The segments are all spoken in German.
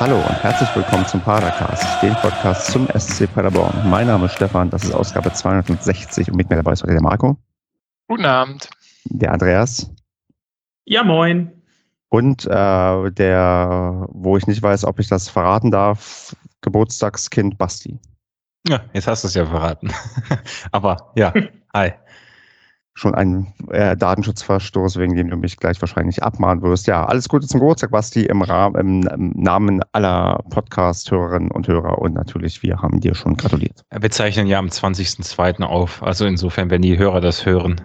Hallo und herzlich willkommen zum Padercast, dem Podcast zum SC Paderborn. Mein Name ist Stefan, das ist Ausgabe 260 und mit mir dabei ist heute der Marco. Guten Abend. Der Andreas. Ja, moin. Und äh, der, wo ich nicht weiß, ob ich das verraten darf, Geburtstagskind Basti. Ja, jetzt hast du es ja verraten. Aber ja, hi schon ein äh, Datenschutzverstoß, wegen dem du mich gleich wahrscheinlich abmahnen wirst. Ja, alles Gute zum Geburtstag, Basti, im, Rahmen, im Namen aller Podcast-Hörerinnen und Hörer und natürlich, wir haben dir schon gratuliert. Wir zeichnen ja am 20.02. auf, also insofern, wenn die Hörer das hören.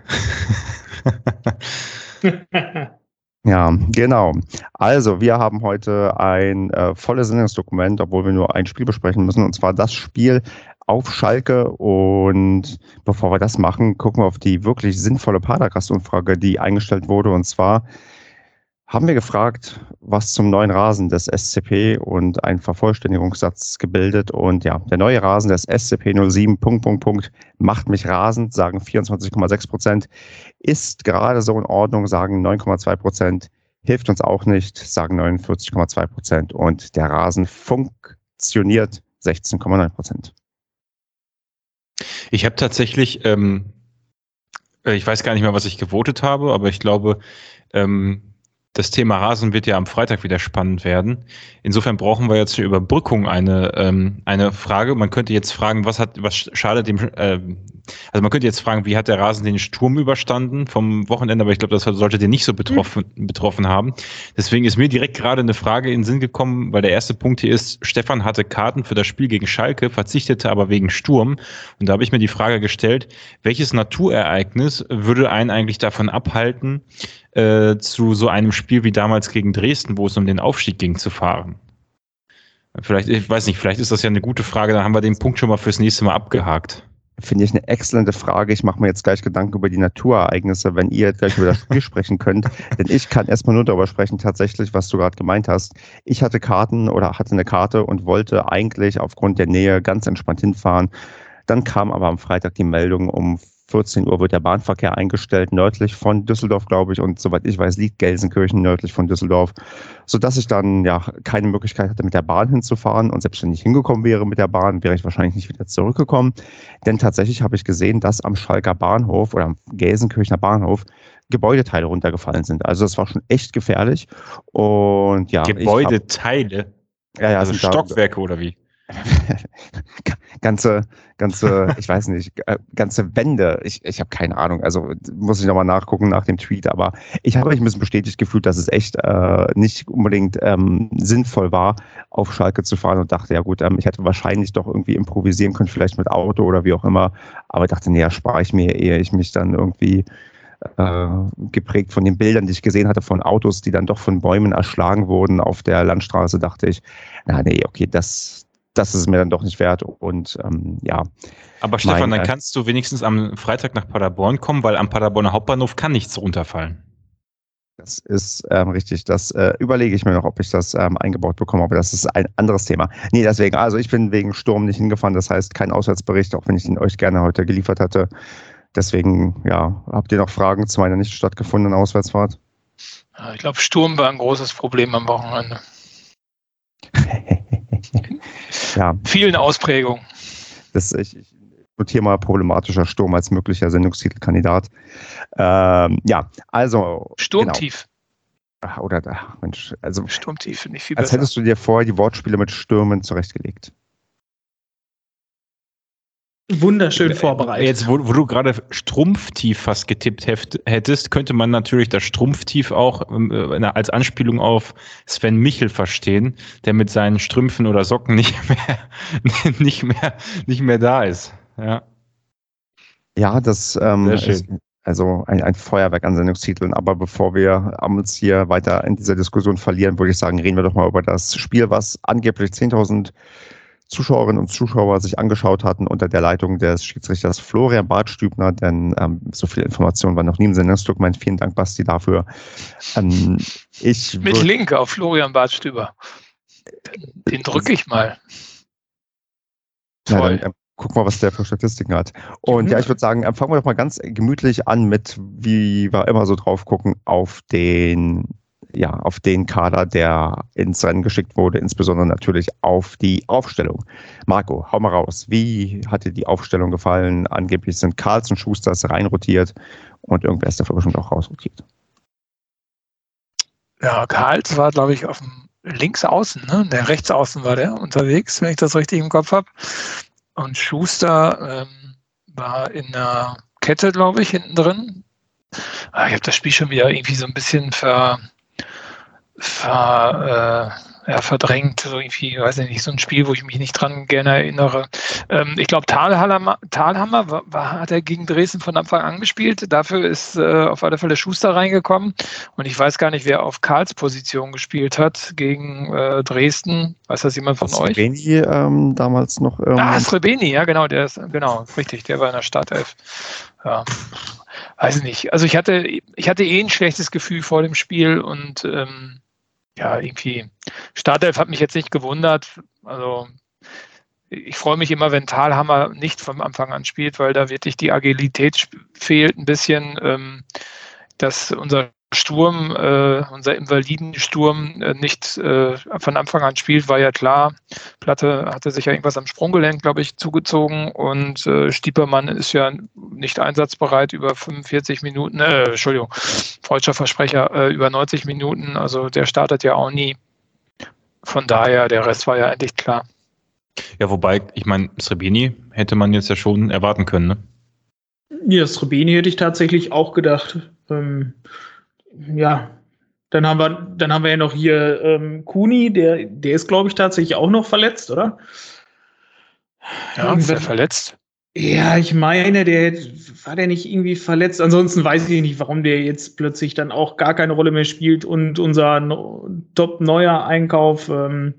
Ja, genau. Also, wir haben heute ein äh, volles Sendungsdokument, obwohl wir nur ein Spiel besprechen müssen, und zwar das Spiel auf Schalke. Und bevor wir das machen, gucken wir auf die wirklich sinnvolle Padercast-Umfrage, die eingestellt wurde. Und zwar haben wir gefragt, was zum neuen Rasen des SCP und einen Vervollständigungssatz gebildet. Und ja, der neue Rasen des SCP 07, Punkt, Punkt, Punkt, macht mich rasend, sagen 24,6 Prozent. Ist gerade so in Ordnung, sagen 9,2 Prozent. Hilft uns auch nicht, sagen 49,2 Prozent. Und der Rasen funktioniert 16,9 Prozent. Ich habe tatsächlich, ähm, äh, ich weiß gar nicht mehr, was ich gewotet habe, aber ich glaube, ähm, das Thema Rasen wird ja am Freitag wieder spannend werden. Insofern brauchen wir jetzt zur Überbrückung eine, ähm, eine Frage. Man könnte jetzt fragen, was hat, was schadet dem, äh, also man könnte jetzt fragen, wie hat der Rasen den Sturm überstanden vom Wochenende, aber ich glaube, das sollte den nicht so betroffen, mhm. betroffen haben. Deswegen ist mir direkt gerade eine Frage in den Sinn gekommen, weil der erste Punkt hier ist, Stefan hatte Karten für das Spiel gegen Schalke, verzichtete aber wegen Sturm. Und da habe ich mir die Frage gestellt, welches Naturereignis würde einen eigentlich davon abhalten, äh, zu so einem Spiel wie damals gegen Dresden, wo es um den Aufstieg ging, zu fahren? Vielleicht, ich weiß nicht, vielleicht ist das ja eine gute Frage, dann haben wir den Punkt schon mal fürs nächste Mal abgehakt. Finde ich eine exzellente Frage. Ich mache mir jetzt gleich Gedanken über die Naturereignisse, wenn ihr jetzt gleich über das Spiel sprechen könnt. Denn ich kann erstmal nur darüber sprechen, tatsächlich, was du gerade gemeint hast. Ich hatte Karten oder hatte eine Karte und wollte eigentlich aufgrund der Nähe ganz entspannt hinfahren. Dann kam aber am Freitag die Meldung um 14 Uhr wird der Bahnverkehr eingestellt, nördlich von Düsseldorf, glaube ich. Und soweit ich weiß, liegt Gelsenkirchen nördlich von Düsseldorf, sodass ich dann ja keine Möglichkeit hatte, mit der Bahn hinzufahren. Und selbst wenn ich hingekommen wäre mit der Bahn, wäre ich wahrscheinlich nicht wieder zurückgekommen. Denn tatsächlich habe ich gesehen, dass am Schalker Bahnhof oder am Gelsenkirchener Bahnhof Gebäudeteile runtergefallen sind. Also das war schon echt gefährlich. Und ja. Gebäudeteile? Hab, ja, ja. Also Stockwerke oder wie? ganze, ganze, ich weiß nicht, äh, ganze Wände. Ich, ich habe keine Ahnung. Also muss ich nochmal nachgucken nach dem Tweet. Aber ich habe mich ein bisschen bestätigt gefühlt, dass es echt äh, nicht unbedingt ähm, sinnvoll war, auf Schalke zu fahren und dachte, ja gut, ähm, ich hätte wahrscheinlich doch irgendwie improvisieren können, vielleicht mit Auto oder wie auch immer. Aber dachte, nee, spare ich mir, ehe ich mich dann irgendwie äh, geprägt von den Bildern, die ich gesehen hatte von Autos, die dann doch von Bäumen erschlagen wurden auf der Landstraße, dachte ich, na nee, okay, das, das ist es mir dann doch nicht wert. Und ähm, ja. Aber Stefan, mein, dann kannst du wenigstens am Freitag nach Paderborn kommen, weil am Paderborner Hauptbahnhof kann nichts runterfallen. Das ist ähm, richtig. Das äh, überlege ich mir noch, ob ich das ähm, eingebaut bekomme, aber das ist ein anderes Thema. Nee, deswegen, also ich bin wegen Sturm nicht hingefahren, das heißt kein Auswärtsbericht, auch wenn ich den euch gerne heute geliefert hatte. Deswegen, ja, habt ihr noch Fragen zu meiner nicht stattgefundenen Auswärtsfahrt? Ich glaube, Sturm war ein großes Problem am Wochenende. ja. vielen Ausprägungen. Das, ich, ich notiere mal problematischer Sturm als möglicher Sendungstitelkandidat. Ähm, ja, also. Sturmtief. Genau. Oder, ach, Mensch, also. Sturmtief finde ich viel als besser. Als hättest du dir vorher die Wortspiele mit Stürmen zurechtgelegt. Wunderschön äh, vorbereitet. Jetzt, wo, wo du gerade Strumpftief fast getippt hättest, könnte man natürlich das Strumpftief auch äh, als Anspielung auf Sven Michel verstehen, der mit seinen Strümpfen oder Socken nicht mehr, nicht mehr, nicht mehr da ist. Ja, ja das ähm, ist also ein, ein Feuerwerk an Sendungstiteln. Aber bevor wir uns hier weiter in dieser Diskussion verlieren, würde ich sagen, reden wir doch mal über das Spiel, was angeblich 10.000 Zuschauerinnen und Zuschauer sich angeschaut hatten unter der Leitung des Schiedsrichters Florian Bartstübner, denn ähm, so viel Information war noch nie im Sendungsdokument. Vielen Dank, Basti, dafür. Ähm, ich Mit Link auf Florian Bartstüber. Den drücke ich mal. Ja, dann, ähm, guck mal, was der für Statistiken hat. Und mhm. ja, ich würde sagen, fangen wir doch mal ganz gemütlich an mit, wie wir immer so drauf gucken, auf den ja, auf den Kader, der ins Rennen geschickt wurde, insbesondere natürlich auf die Aufstellung. Marco, hau mal raus. Wie hat dir die Aufstellung gefallen? Angeblich sind Karls und Schusters reinrotiert und irgendwer ist dafür bestimmt auch rausrotiert. Ja, Karls war, glaube ich, auf dem links außen, ne? Der rechts außen war der unterwegs, wenn ich das richtig im Kopf habe. Und Schuster ähm, war in der Kette, glaube ich, hinten drin. Ah, ich habe das Spiel schon wieder irgendwie so ein bisschen ver, ver äh, ja, verdrängt, so irgendwie, weiß ich nicht, so ein Spiel, wo ich mich nicht dran gerne erinnere. Ähm, ich glaube, Thalhammer, Thalhammer war, war, hat er gegen Dresden von Anfang an gespielt. Dafür ist äh, auf alle Fälle Schuster reingekommen. Und ich weiß gar nicht, wer auf Karls Position gespielt hat gegen äh, Dresden. Weiß das jemand von euch? Srebeni ähm, damals noch. Ähm, ah, Srebeni, ja, genau, der ist, genau, richtig, der war in der Startelf. Ja weiß ich nicht. Also ich hatte, ich hatte eh ein schlechtes Gefühl vor dem Spiel und ähm, ja, irgendwie, Startelf hat mich jetzt nicht gewundert. Also ich freue mich immer, wenn Talhammer nicht vom Anfang an spielt, weil da wirklich die Agilität fehlt ein bisschen, ähm, dass unser Sturm, äh, unser Invalidensturm äh, nicht äh, von Anfang an spielt, war ja klar. Platte hatte sich ja irgendwas am Sprunggelenk, glaube ich, zugezogen und äh, Stiepermann ist ja nicht einsatzbereit über 45 Minuten, äh, Entschuldigung, freudscher Versprecher, äh, über 90 Minuten, also der startet ja auch nie. Von daher, der Rest war ja endlich klar. Ja, wobei, ich meine, Srebeni hätte man jetzt ja schon erwarten können, ne? Ja, Srebeni hätte ich tatsächlich auch gedacht. Ähm, ja, dann haben wir, dann haben wir ja noch hier ähm, Kuni, der, der ist, glaube ich, tatsächlich auch noch verletzt, oder? Ja, ist er verletzt? Ja, ich meine, der war der nicht irgendwie verletzt. Ansonsten weiß ich nicht, warum der jetzt plötzlich dann auch gar keine Rolle mehr spielt und unser no top neuer Einkauf ähm,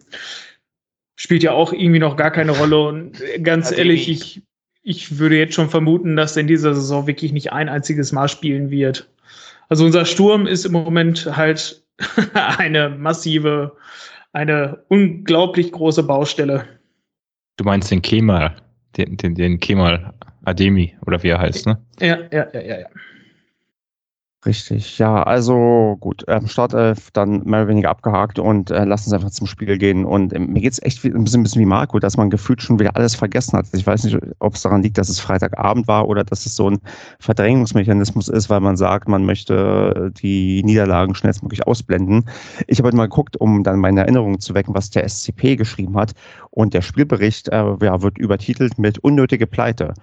spielt ja auch irgendwie noch gar keine Rolle. Und ganz also ehrlich, ich, ich würde jetzt schon vermuten, dass er in dieser Saison wirklich nicht ein einziges Mal spielen wird. Also unser Sturm ist im Moment halt eine massive, eine unglaublich große Baustelle. Du meinst den Kemal, den, den, den Kemal Ademi oder wie er heißt, ne? Ja, ja, ja, ja, ja. Richtig, ja, also gut, ähm, Startelf dann mehr oder weniger abgehakt und äh, lassen uns einfach zum Spiel gehen. Und ähm, mir geht es echt ein bisschen, ein bisschen wie Marco, dass man gefühlt schon wieder alles vergessen hat. Ich weiß nicht, ob es daran liegt, dass es Freitagabend war oder dass es so ein Verdrängungsmechanismus ist, weil man sagt, man möchte die Niederlagen schnellstmöglich ausblenden. Ich habe heute mal geguckt, um dann meine Erinnerungen zu wecken, was der SCP geschrieben hat. Und der Spielbericht äh, ja, wird übertitelt mit unnötige Pleite.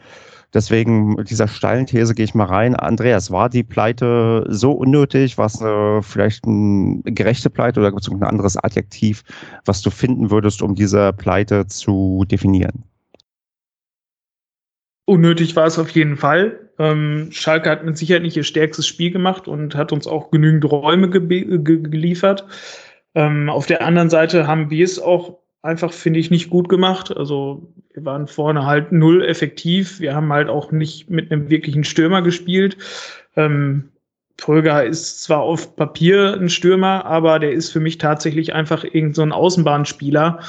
Deswegen dieser steilen These gehe ich mal rein. Andreas, war die Pleite so unnötig? War es eine, vielleicht eine gerechte Pleite oder gibt es ein anderes Adjektiv, was du finden würdest, um diese Pleite zu definieren? Unnötig war es auf jeden Fall. Ähm, Schalke hat mit Sicherheit nicht ihr stärkstes Spiel gemacht und hat uns auch genügend Räume ge ge geliefert. Ähm, auf der anderen Seite haben wir es auch einfach, finde ich, nicht gut gemacht. Also wir waren vorne halt null effektiv. Wir haben halt auch nicht mit einem wirklichen Stürmer gespielt. Ähm, Pröger ist zwar auf Papier ein Stürmer, aber der ist für mich tatsächlich einfach irgend so ein Außenbahnspieler,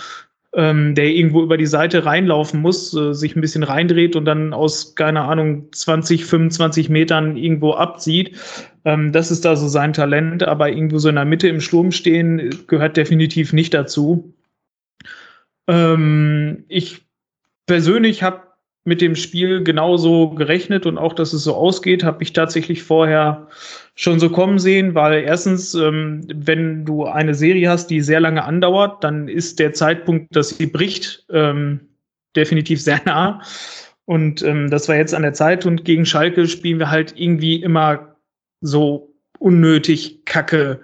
ähm, der irgendwo über die Seite reinlaufen muss, äh, sich ein bisschen reindreht und dann aus, keine Ahnung, 20, 25 Metern irgendwo abzieht. Ähm, das ist da so sein Talent, aber irgendwo so in der Mitte im Sturm stehen gehört definitiv nicht dazu. Ähm, ich persönlich habe mit dem Spiel genauso gerechnet und auch, dass es so ausgeht, habe ich tatsächlich vorher schon so kommen sehen, weil erstens, ähm, wenn du eine Serie hast, die sehr lange andauert, dann ist der Zeitpunkt, dass sie bricht, ähm, definitiv sehr nah. Und ähm, das war jetzt an der Zeit und gegen Schalke spielen wir halt irgendwie immer so unnötig Kacke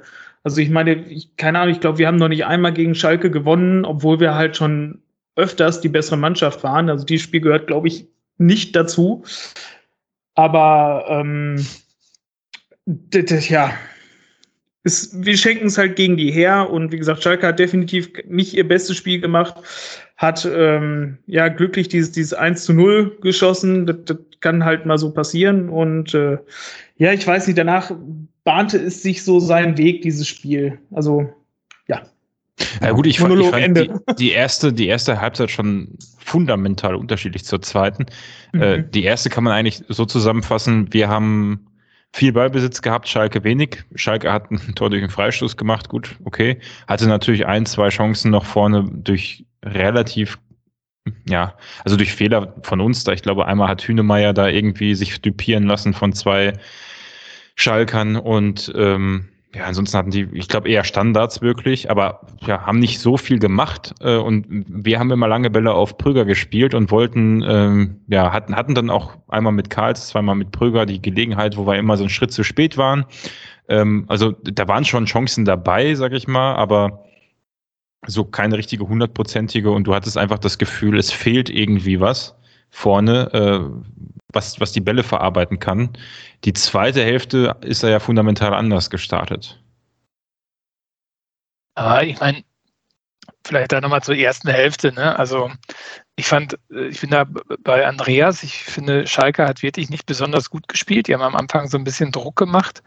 also ich meine, ich, keine Ahnung, ich glaube, wir haben noch nicht einmal gegen Schalke gewonnen, obwohl wir halt schon öfters die bessere Mannschaft waren. Also dieses Spiel gehört, glaube ich, nicht dazu. Aber ähm, ja, es, wir schenken es halt gegen die her und wie gesagt, Schalke hat definitiv nicht ihr bestes Spiel gemacht, hat ähm, ja glücklich dieses, dieses 1 zu 0 geschossen. Das, das kann halt mal so passieren. Und äh, ja, ich weiß nicht, danach bahnte es sich so seinen Weg, dieses Spiel. Also, ja. Ja gut, ich, fand, ich fand die, die, erste, die erste Halbzeit schon fundamental unterschiedlich zur zweiten. Mhm. Äh, die erste kann man eigentlich so zusammenfassen, wir haben viel Ballbesitz gehabt, Schalke wenig. Schalke hat ein Tor durch einen Freistoß gemacht, gut, okay. Hatte natürlich ein, zwei Chancen noch vorne durch relativ, ja, also durch Fehler von uns. Da ich glaube, einmal hat Hünemeyer da irgendwie sich dupieren lassen von zwei Schalkern und ähm, ja, ansonsten hatten die, ich glaube, eher Standards wirklich, aber ja, haben nicht so viel gemacht. Äh, und wir haben immer lange Bälle auf Prüger gespielt und wollten, ähm, ja, hatten, hatten dann auch einmal mit Karls, zweimal mit Prüger die Gelegenheit, wo wir immer so einen Schritt zu spät waren. Ähm, also da waren schon Chancen dabei, sag ich mal, aber so keine richtige hundertprozentige und du hattest einfach das Gefühl, es fehlt irgendwie was vorne, äh, was, was die Bälle verarbeiten kann. Die zweite Hälfte ist er ja fundamental anders gestartet. Aber ich meine, vielleicht da nochmal zur ersten Hälfte. Ne? Also ich fand, äh, ich bin da bei Andreas, ich finde, Schalke hat wirklich nicht besonders gut gespielt. Die haben am Anfang so ein bisschen Druck gemacht.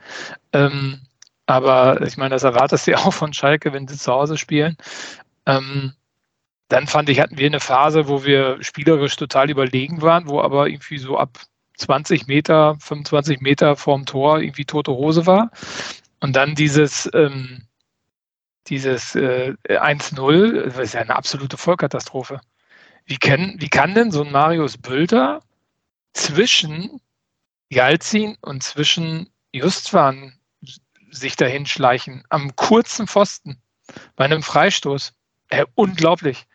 Ähm, aber ich meine, das erwartest du ja auch von Schalke, wenn sie zu Hause spielen. Ähm, dann fand ich, hatten wir eine Phase, wo wir spielerisch total überlegen waren, wo aber irgendwie so ab 20 Meter, 25 Meter vorm Tor irgendwie tote Hose war. Und dann dieses, ähm, dieses äh, 1-0, das ist ja eine absolute Vollkatastrophe. Wie, kann, wie kann denn so ein Marius Bülter zwischen Jalzin und zwischen Justwan sich dahin schleichen, am kurzen Pfosten, bei einem Freistoß? Äh, unglaublich.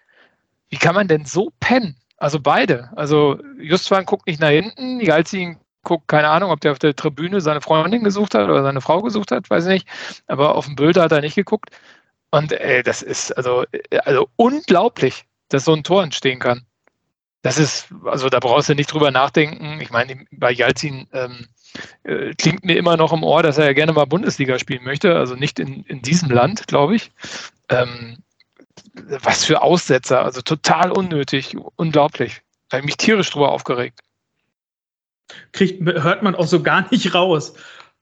Wie kann man denn so pennen? Also beide. Also Justwan guckt nicht nach hinten, Jalzin guckt, keine Ahnung, ob der auf der Tribüne seine Freundin gesucht hat oder seine Frau gesucht hat, weiß ich nicht. Aber auf dem Bild hat er nicht geguckt. Und ey, das ist also, also unglaublich, dass so ein Tor entstehen kann. Das ist, also da brauchst du nicht drüber nachdenken. Ich meine, bei Jalzin ähm, äh, klingt mir immer noch im Ohr, dass er ja gerne mal Bundesliga spielen möchte. Also nicht in, in diesem Land, glaube ich. Ähm, was für Aussetzer, also total unnötig, unglaublich. Da habe ich mich tierisch drüber aufgeregt. Kriegt, hört man auch so gar nicht raus.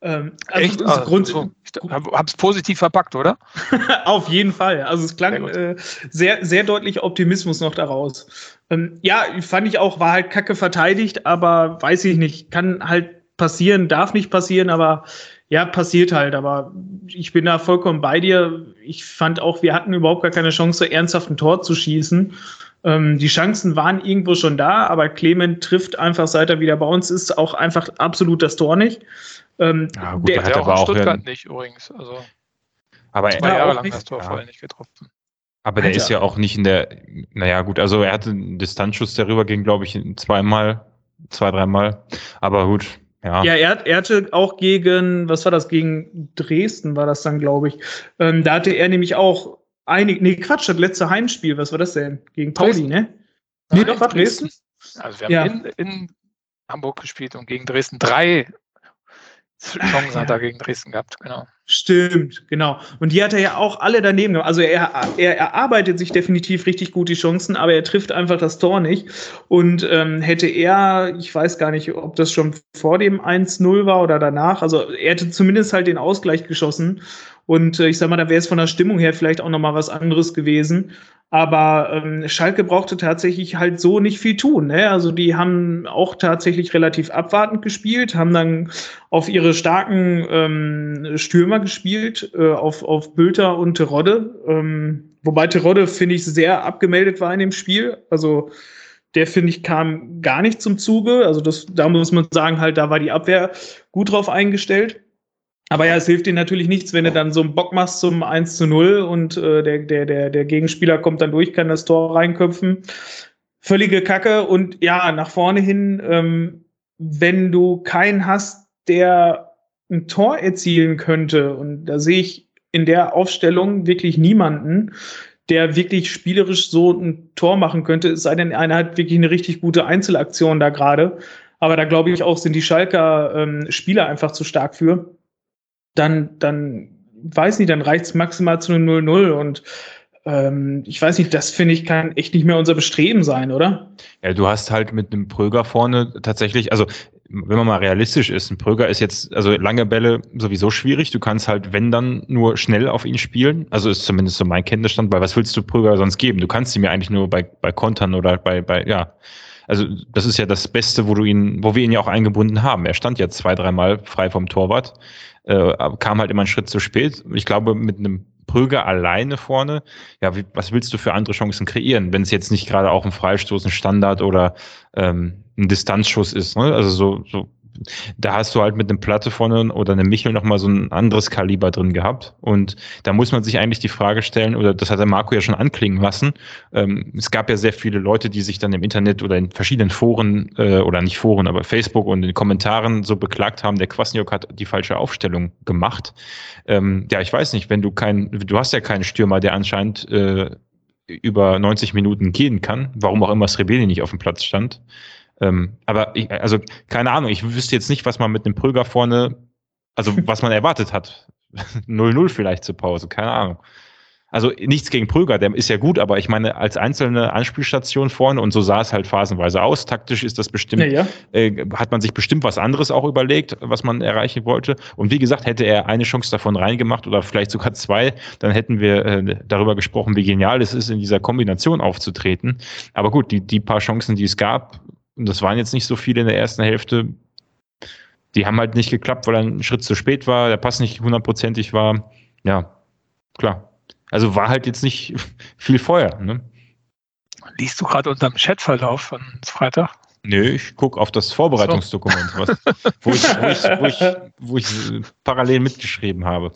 Ähm, also Echt? Also, Grund, so. Ich habe es positiv verpackt, oder? Auf jeden Fall. Also es klang sehr, äh, sehr, sehr, deutlich Optimismus noch daraus. Ähm, ja, fand ich auch, war halt kacke verteidigt, aber weiß ich nicht, kann halt passieren, darf nicht passieren, aber ja, passiert halt, aber ich bin da vollkommen bei dir. Ich fand auch, wir hatten überhaupt gar keine Chance, ernsthaft ein Tor zu schießen. Ähm, die Chancen waren irgendwo schon da, aber Clement trifft einfach, seit er wieder bei uns ist, auch einfach absolut das Tor nicht. Ähm, ja, gut, der hat aber auch in Stuttgart hin. nicht übrigens. Also aber zwei Jahre lang das Tor ja. vorher nicht getroffen. Aber der Alter. ist ja auch nicht in der, naja, gut, also er hatte einen Distanzschuss, darüber ging, glaube ich, zweimal, zwei, dreimal. Aber gut, ja, ja er, er hatte auch gegen, was war das, gegen Dresden war das dann, glaube ich. Ähm, da hatte er nämlich auch einig, nee, Quatsch, das letzte Heimspiel, was war das denn? Gegen Pauli, Dresden. ne? Nee, doch, war Dresden. Also wir haben ja. in, in Hamburg gespielt und gegen Dresden drei Chancen hat er gegen Dresden gehabt, genau. Stimmt, genau. Und die hat er ja auch alle daneben Also er, er erarbeitet sich definitiv richtig gut die Chancen, aber er trifft einfach das Tor nicht. Und ähm, hätte er, ich weiß gar nicht, ob das schon vor dem 1-0 war oder danach, also er hätte zumindest halt den Ausgleich geschossen. Und äh, ich sag mal, da wäre es von der Stimmung her vielleicht auch nochmal was anderes gewesen. Aber ähm, Schalke brauchte tatsächlich halt so nicht viel tun. Ne? Also die haben auch tatsächlich relativ abwartend gespielt, haben dann auf ihre starken ähm, Stürmer gespielt, äh, auf, auf Bülter und Terodde. Ähm, wobei Terodde, finde ich, sehr abgemeldet war in dem Spiel. Also der, finde ich, kam gar nicht zum Zuge. Also das, da muss man sagen, halt, da war die Abwehr gut drauf eingestellt. Aber ja, es hilft dir natürlich nichts, wenn du dann so einen Bock machst zum 1 zu 0 und äh, der, der, der, der Gegenspieler kommt dann durch, kann das Tor reinköpfen. Völlige Kacke. Und ja, nach vorne hin, ähm, wenn du keinen hast, der ein Tor erzielen könnte, und da sehe ich in der Aufstellung wirklich niemanden, der wirklich spielerisch so ein Tor machen könnte, es sei denn, einer hat wirklich eine richtig gute Einzelaktion da gerade. Aber da glaube ich auch, sind die Schalker ähm, Spieler einfach zu stark für dann, dann weiß nicht, dann reicht es maximal zu einem 0-0 und ähm, ich weiß nicht, das finde ich kann echt nicht mehr unser Bestreben sein, oder? Ja, du hast halt mit einem Pröger vorne tatsächlich, also wenn man mal realistisch ist, ein Pröger ist jetzt, also lange Bälle sowieso schwierig. Du kannst halt, wenn dann, nur schnell auf ihn spielen. Also ist zumindest so mein Kenntnisstand, weil was willst du Pröger sonst geben? Du kannst ihn mir eigentlich nur bei, bei Kontern oder bei, bei, ja, also das ist ja das Beste, wo du ihn, wo wir ihn ja auch eingebunden haben. Er stand ja zwei, dreimal frei vom Torwart, äh, kam halt immer einen Schritt zu spät. Ich glaube, mit einem Prüger alleine vorne, ja, wie, was willst du für andere Chancen kreieren, wenn es jetzt nicht gerade auch ein Freistoß, ein Standard oder ähm, ein Distanzschuss ist. Ne? Also so, so da hast du halt mit einem Platte vorne oder einem Michel nochmal so ein anderes Kaliber drin gehabt. Und da muss man sich eigentlich die Frage stellen, oder das hat der Marco ja schon anklingen lassen. Ähm, es gab ja sehr viele Leute, die sich dann im Internet oder in verschiedenen Foren, äh, oder nicht Foren, aber Facebook und in Kommentaren so beklagt haben, der Kwasniok hat die falsche Aufstellung gemacht. Ähm, ja, ich weiß nicht, wenn du kein, du hast ja keinen Stürmer, der anscheinend äh, über 90 Minuten gehen kann, warum auch immer Srebeni nicht auf dem Platz stand. Ähm, aber ich, also keine Ahnung, ich wüsste jetzt nicht, was man mit dem Prüger vorne, also was man erwartet hat. 0-0 vielleicht zur Pause, keine Ahnung. Also nichts gegen Prüger, der ist ja gut, aber ich meine, als einzelne Anspielstation vorne und so sah es halt phasenweise aus. Taktisch ist das bestimmt, ja, ja. Äh, hat man sich bestimmt was anderes auch überlegt, was man erreichen wollte. Und wie gesagt, hätte er eine Chance davon reingemacht oder vielleicht sogar zwei, dann hätten wir äh, darüber gesprochen, wie genial es ist, in dieser Kombination aufzutreten. Aber gut, die, die paar Chancen, die es gab, und das waren jetzt nicht so viele in der ersten Hälfte, die haben halt nicht geklappt, weil er ein Schritt zu spät war, der Pass nicht hundertprozentig war. Ja, klar. Also war halt jetzt nicht viel Feuer. Ne? Liest du gerade unterm Chatverlauf von Freitag? Nö, ich gucke auf das Vorbereitungsdokument, so. was, wo, ich, wo, ich, wo, ich, wo ich parallel mitgeschrieben habe.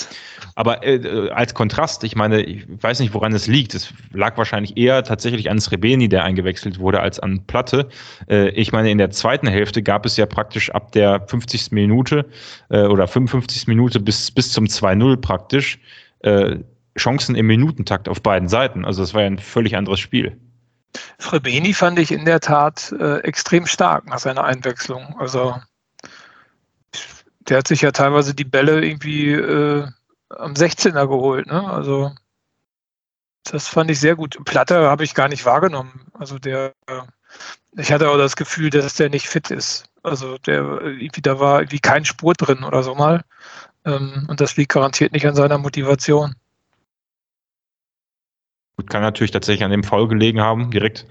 Aber äh, als Kontrast, ich meine, ich weiß nicht, woran es liegt. Es lag wahrscheinlich eher tatsächlich an Srebeni, der eingewechselt wurde, als an Platte. Äh, ich meine, in der zweiten Hälfte gab es ja praktisch ab der 50. Minute äh, oder 55. Minute bis, bis zum 2-0 praktisch äh, Chancen im Minutentakt auf beiden Seiten. Also das war ja ein völlig anderes Spiel. Frebeni fand ich in der Tat äh, extrem stark nach seiner Einwechslung. Also der hat sich ja teilweise die Bälle irgendwie äh, am 16er geholt. Ne? Also das fand ich sehr gut. Platte habe ich gar nicht wahrgenommen. Also der, äh, ich hatte auch das Gefühl, dass der nicht fit ist. Also der irgendwie da war irgendwie kein Spur drin oder so mal. Ähm, und das liegt garantiert nicht an seiner Motivation. Gut, kann natürlich tatsächlich an dem Foul gelegen haben, direkt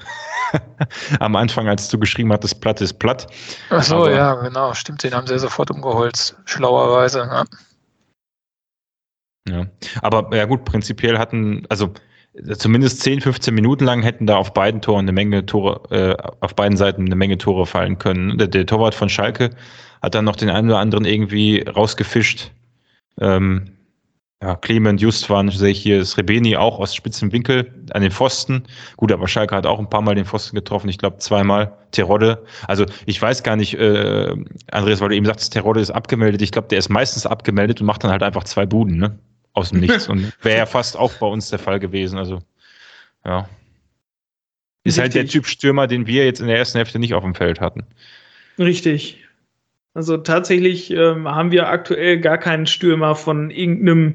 am Anfang, als du geschrieben hattest, platt ist platt. Ach so, Aber, ja, genau, stimmt, den haben sie sofort umgeholzt, schlauerweise. Ja. ja. Aber ja gut, prinzipiell hatten, also zumindest 10, 15 Minuten lang hätten da auf beiden Toren eine Menge Tore, äh, auf beiden Seiten eine Menge Tore fallen können. Der, der Torwart von Schalke hat dann noch den einen oder anderen irgendwie rausgefischt. Ähm, ja, Clement, Justwan, sehe ich hier, Srebeni auch aus spitzen Winkel an den Pfosten. Gut, aber Schalke hat auch ein paar Mal den Pfosten getroffen, ich glaube zweimal. Terodde, also ich weiß gar nicht, äh, Andreas, weil du eben sagst, Terodde ist abgemeldet. Ich glaube, der ist meistens abgemeldet und macht dann halt einfach zwei Buden, ne? Aus dem Nichts. und wäre ja fast auch bei uns der Fall gewesen. Also, ja. Ist Richtig. halt der Typ Stürmer, den wir jetzt in der ersten Hälfte nicht auf dem Feld hatten. Richtig. Also tatsächlich ähm, haben wir aktuell gar keinen Stürmer von irgendeinem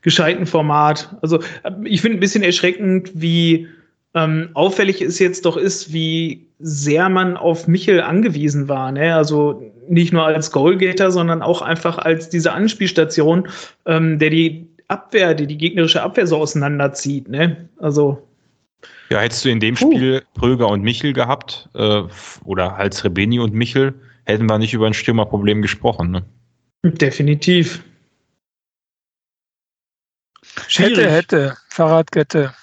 gescheiten Format. Also äh, ich finde ein bisschen erschreckend, wie ähm, auffällig es jetzt doch ist, wie sehr man auf Michel angewiesen war. Ne? Also nicht nur als Goalgetter, sondern auch einfach als diese Anspielstation, ähm, der die Abwehr, die die gegnerische Abwehr so auseinanderzieht. Ne? Also ja, hättest du in dem Spiel Pröger und Michel gehabt äh, oder Hals Rebeni und Michel, hätten wir nicht über ein Stürmerproblem gesprochen. Ne? Definitiv. Schwierig. Hätte, hätte, Fahrradkette.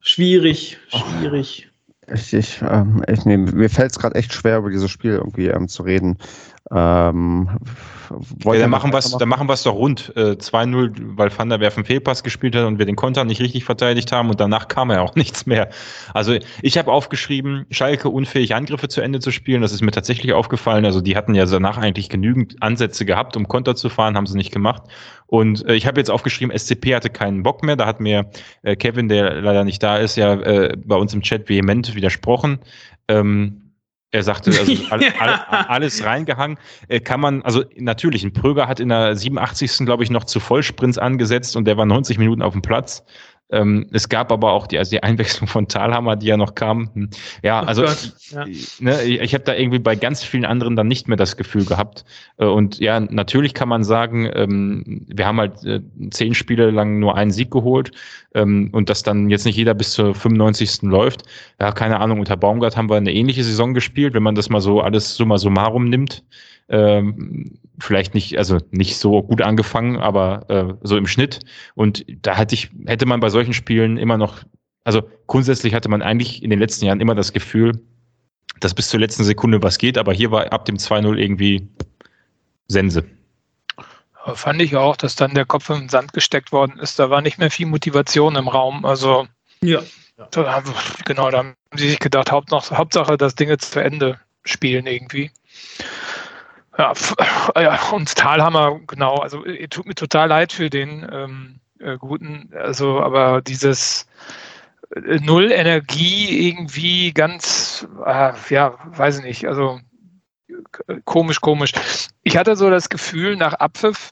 Schwierig, schwierig. Ich, ich, ähm, ich nee, mir fällt es gerade echt schwer, über dieses Spiel irgendwie ähm, zu reden. Ähm, ja, dann machen wir es dann machen wir's doch rund. Äh, 2-0, weil Van der Werf einen Fehlpass gespielt hat und wir den Konter nicht richtig verteidigt haben und danach kam ja auch nichts mehr. Also ich habe aufgeschrieben, Schalke unfähig Angriffe zu Ende zu spielen. Das ist mir tatsächlich aufgefallen. Also die hatten ja danach eigentlich genügend Ansätze gehabt, um Konter zu fahren, haben sie nicht gemacht. Und äh, ich habe jetzt aufgeschrieben, SCP hatte keinen Bock mehr. Da hat mir äh, Kevin, der leider nicht da ist, ja äh, bei uns im Chat vehement widersprochen. Ähm, er sagte, also all, all, alles reingehangen. Äh, kann man, also natürlich, ein Pröger hat in der 87. glaube ich noch zu Vollsprints angesetzt und der war 90 Minuten auf dem Platz. Ähm, es gab aber auch die, also die Einwechslung von Thalhammer, die ja noch kam. Hm. Ja, also ja. Ne, ich, ich habe da irgendwie bei ganz vielen anderen dann nicht mehr das Gefühl gehabt. Äh, und ja, natürlich kann man sagen, ähm, wir haben halt äh, zehn Spiele lang nur einen Sieg geholt ähm, und dass dann jetzt nicht jeder bis zur 95. läuft. Ja, keine Ahnung, unter Baumgart haben wir eine ähnliche Saison gespielt, wenn man das mal so alles summa summarum nimmt. Ähm, vielleicht nicht, also nicht so gut angefangen, aber äh, so im Schnitt. Und da hatte ich, hätte man bei solchen Spielen immer noch, also grundsätzlich hatte man eigentlich in den letzten Jahren immer das Gefühl, dass bis zur letzten Sekunde was geht, aber hier war ab dem 2-0 irgendwie Sense. Fand ich auch, dass dann der Kopf im Sand gesteckt worden ist. Da war nicht mehr viel Motivation im Raum. Also, ja. Da, genau, da haben sie sich gedacht, Hauptsache das Ding jetzt zu Ende spielen irgendwie. Ja, ja, und Talhammer, genau, also äh, tut mir total leid für den ähm, äh, Guten, also aber dieses äh, Null Energie irgendwie ganz, äh, ja, weiß ich nicht, also komisch, komisch. Ich hatte so das Gefühl, nach Abpfiff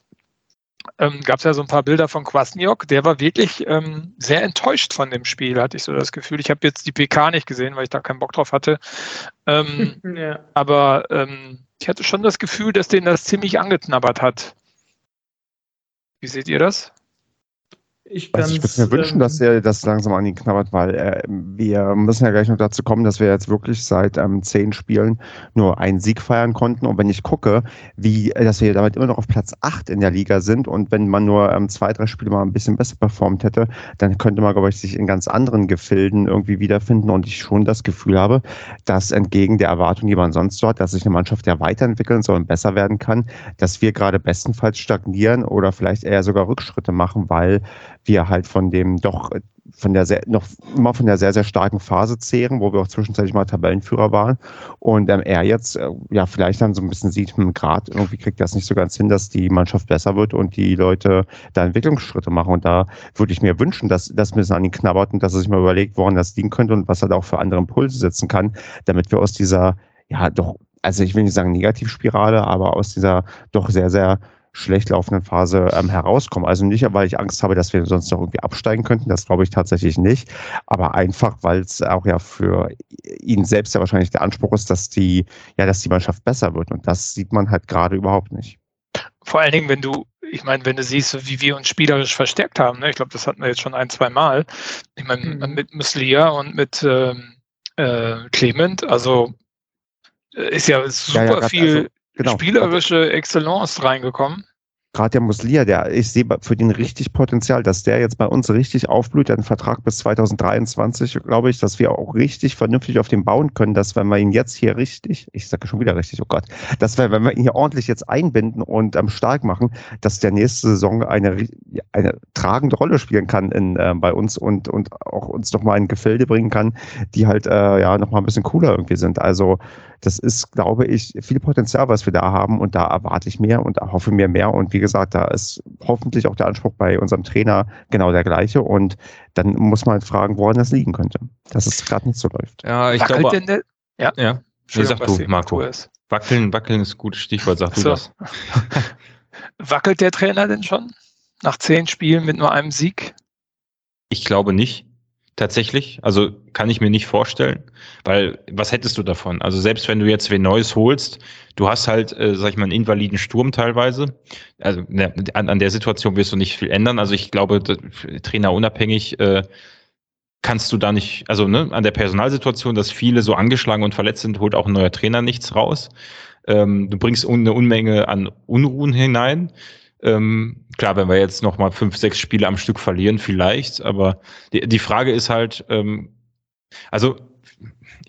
ähm, gab es ja so ein paar Bilder von Kwasniok, der war wirklich ähm, sehr enttäuscht von dem Spiel, hatte ich so das Gefühl. Ich habe jetzt die PK nicht gesehen, weil ich da keinen Bock drauf hatte. Ähm, ja. Aber ähm, ich hatte schon das Gefühl, dass den das ziemlich angeknabbert hat. Wie seht ihr das? Ich, also ich würde mir wünschen, ähm, dass er das langsam an ihn knabbert, weil äh, wir müssen ja gleich noch dazu kommen, dass wir jetzt wirklich seit ähm, zehn Spielen nur einen Sieg feiern konnten. Und wenn ich gucke, wie, äh, dass wir damit immer noch auf Platz acht in der Liga sind und wenn man nur ähm, zwei, drei Spiele mal ein bisschen besser performt hätte, dann könnte man, glaube ich, sich in ganz anderen Gefilden irgendwie wiederfinden. Und ich schon das Gefühl habe, dass entgegen der Erwartung, die man sonst so hat, dass sich eine Mannschaft ja weiterentwickeln soll und besser werden kann, dass wir gerade bestenfalls stagnieren oder vielleicht eher sogar Rückschritte machen, weil wir halt von dem doch von der sehr, noch immer von der sehr, sehr starken Phase zehren, wo wir auch zwischenzeitlich mal Tabellenführer waren. Und ähm, er jetzt äh, ja vielleicht dann so ein bisschen sieht, hm, Grad, irgendwie kriegt das nicht so ganz hin, dass die Mannschaft besser wird und die Leute da Entwicklungsschritte machen. Und da würde ich mir wünschen, dass das ein bisschen an ihn knabbert und dass er sich mal überlegt, woran das liegen könnte und was er da auch für andere Impulse setzen kann, damit wir aus dieser, ja, doch, also ich will nicht sagen Negativspirale, aber aus dieser doch sehr, sehr schlecht laufenden Phase ähm, herauskommen. Also nicht, weil ich Angst habe, dass wir sonst noch irgendwie absteigen könnten, das glaube ich tatsächlich nicht, aber einfach, weil es auch ja für ihn selbst ja wahrscheinlich der Anspruch ist, dass die, ja, dass die Mannschaft besser wird und das sieht man halt gerade überhaupt nicht. Vor allen Dingen, wenn du, ich meine, wenn du siehst, wie wir uns spielerisch verstärkt haben, ne? ich glaube, das hatten wir jetzt schon ein, zwei Mal. Ich meine, mhm. mit Muslia und mit ähm, äh, Clement, also äh, ist ja super ja, ja, viel also, genau. spielerische Excellence reingekommen gerade der Muslia, der, ich sehe für den richtig Potenzial, dass der jetzt bei uns richtig aufblüht, einen Vertrag bis 2023, glaube ich, dass wir auch richtig vernünftig auf den bauen können, dass wenn wir ihn jetzt hier richtig, ich sage schon wieder richtig, oh Gott, dass wir, wenn wir ihn hier ordentlich jetzt einbinden und ähm, stark machen, dass der nächste Saison eine, eine tragende Rolle spielen kann in, äh, bei uns und, und auch uns nochmal in Gefilde bringen kann, die halt äh, ja nochmal ein bisschen cooler irgendwie sind. Also das ist, glaube ich, viel Potenzial, was wir da haben und da erwarte ich mehr und hoffe mir mehr und wie wie gesagt, da ist hoffentlich auch der Anspruch bei unserem Trainer genau der gleiche. Und dann muss man halt fragen, woran das liegen könnte, dass es gerade nicht so läuft. Ja, ich Wackelt glaube. Denn ja, ja. Nee, sag du, Marco. Ist. Wackeln, wackeln ist gutes Stichwort, sag du so. das. Wackelt der Trainer denn schon? Nach zehn Spielen mit nur einem Sieg? Ich glaube nicht tatsächlich. Also kann ich mir nicht vorstellen, weil was hättest du davon? Also selbst wenn du jetzt wen Neues holst, du hast halt, äh, sag ich mal, einen invaliden Sturm teilweise. Also ne, an, an der Situation wirst du nicht viel ändern. Also ich glaube, Trainer unabhängig äh, kannst du da nicht, also ne, an der Personalsituation, dass viele so angeschlagen und verletzt sind, holt auch ein neuer Trainer nichts raus. Ähm, du bringst eine Unmenge an Unruhen hinein. Ähm, klar, wenn wir jetzt noch mal fünf, sechs Spiele am Stück verlieren, vielleicht. Aber die, die Frage ist halt, ähm, also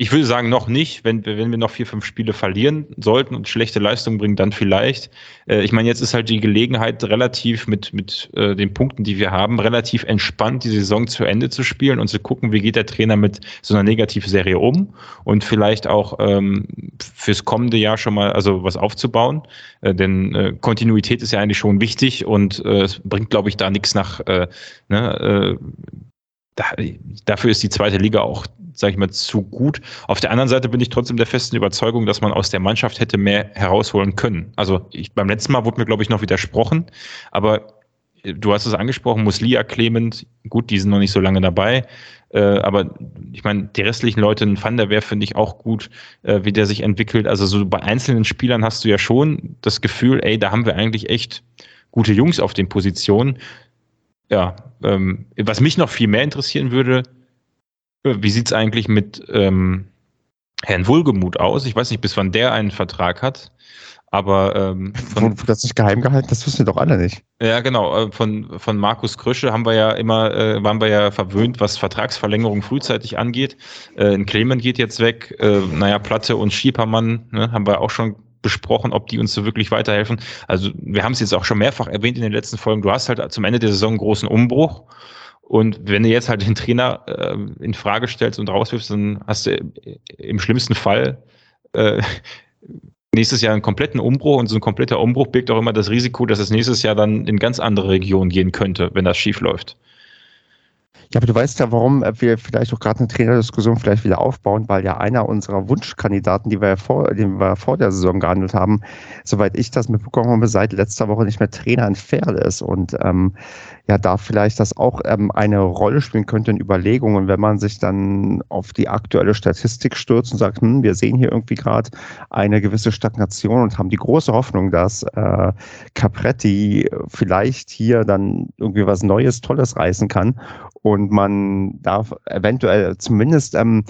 ich würde sagen, noch nicht. Wenn, wenn wir noch vier, fünf Spiele verlieren sollten und schlechte Leistungen bringen, dann vielleicht. Äh, ich meine, jetzt ist halt die Gelegenheit, relativ mit, mit äh, den Punkten, die wir haben, relativ entspannt die Saison zu Ende zu spielen und zu gucken, wie geht der Trainer mit so einer Negativserie um und vielleicht auch ähm, fürs kommende Jahr schon mal also was aufzubauen. Äh, denn äh, Kontinuität ist ja eigentlich schon wichtig und äh, es bringt, glaube ich, da nichts nach äh, ne, äh, da, dafür ist die zweite Liga auch sage ich mal, zu gut. Auf der anderen Seite bin ich trotzdem der festen Überzeugung, dass man aus der Mannschaft hätte mehr herausholen können. Also ich, beim letzten Mal wurde mir, glaube ich, noch widersprochen, aber du hast es angesprochen, Muslia, Clement, gut, die sind noch nicht so lange dabei. Äh, aber ich meine, die restlichen Leute, ein Van der Wehr finde ich auch gut, äh, wie der sich entwickelt. Also so bei einzelnen Spielern hast du ja schon das Gefühl, ey, da haben wir eigentlich echt gute Jungs auf den Positionen. Ja, ähm, was mich noch viel mehr interessieren würde, wie sieht's eigentlich mit ähm, Herrn Wohlgemuth aus? Ich weiß nicht, bis wann der einen Vertrag hat. Aber ähm, von, das nicht geheim gehalten, das wissen wir doch alle nicht. Ja, genau. Äh, von, von Markus Krösche haben wir ja immer, äh, waren wir ja verwöhnt, was Vertragsverlängerung frühzeitig angeht. Äh, Clement geht jetzt weg. Äh, naja, Platte und Schiepermann ne, haben wir auch schon besprochen, ob die uns so wirklich weiterhelfen. Also wir haben es jetzt auch schon mehrfach erwähnt in den letzten Folgen. Du hast halt zum Ende der Saison einen großen Umbruch. Und wenn du jetzt halt den Trainer äh, in Frage stellst und rauswirfst, dann hast du im schlimmsten Fall äh, nächstes Jahr einen kompletten Umbruch und so ein kompletter Umbruch birgt auch immer das Risiko, dass es nächstes Jahr dann in ganz andere Regionen gehen könnte, wenn das schief läuft. Ja, aber du weißt ja, warum wir vielleicht auch gerade eine Trainerdiskussion vielleicht wieder aufbauen, weil ja einer unserer Wunschkandidaten, die wir ja vor, den wir vor der Saison gehandelt haben, soweit ich das mitbekommen habe, seit letzter Woche nicht mehr Trainer in Ferl ist und ähm, ja, da vielleicht das auch ähm, eine Rolle spielen könnte in Überlegungen, wenn man sich dann auf die aktuelle Statistik stürzt und sagt, hm, wir sehen hier irgendwie gerade eine gewisse Stagnation und haben die große Hoffnung, dass äh, Capretti vielleicht hier dann irgendwie was Neues, Tolles reißen kann und man darf eventuell zumindest ähm,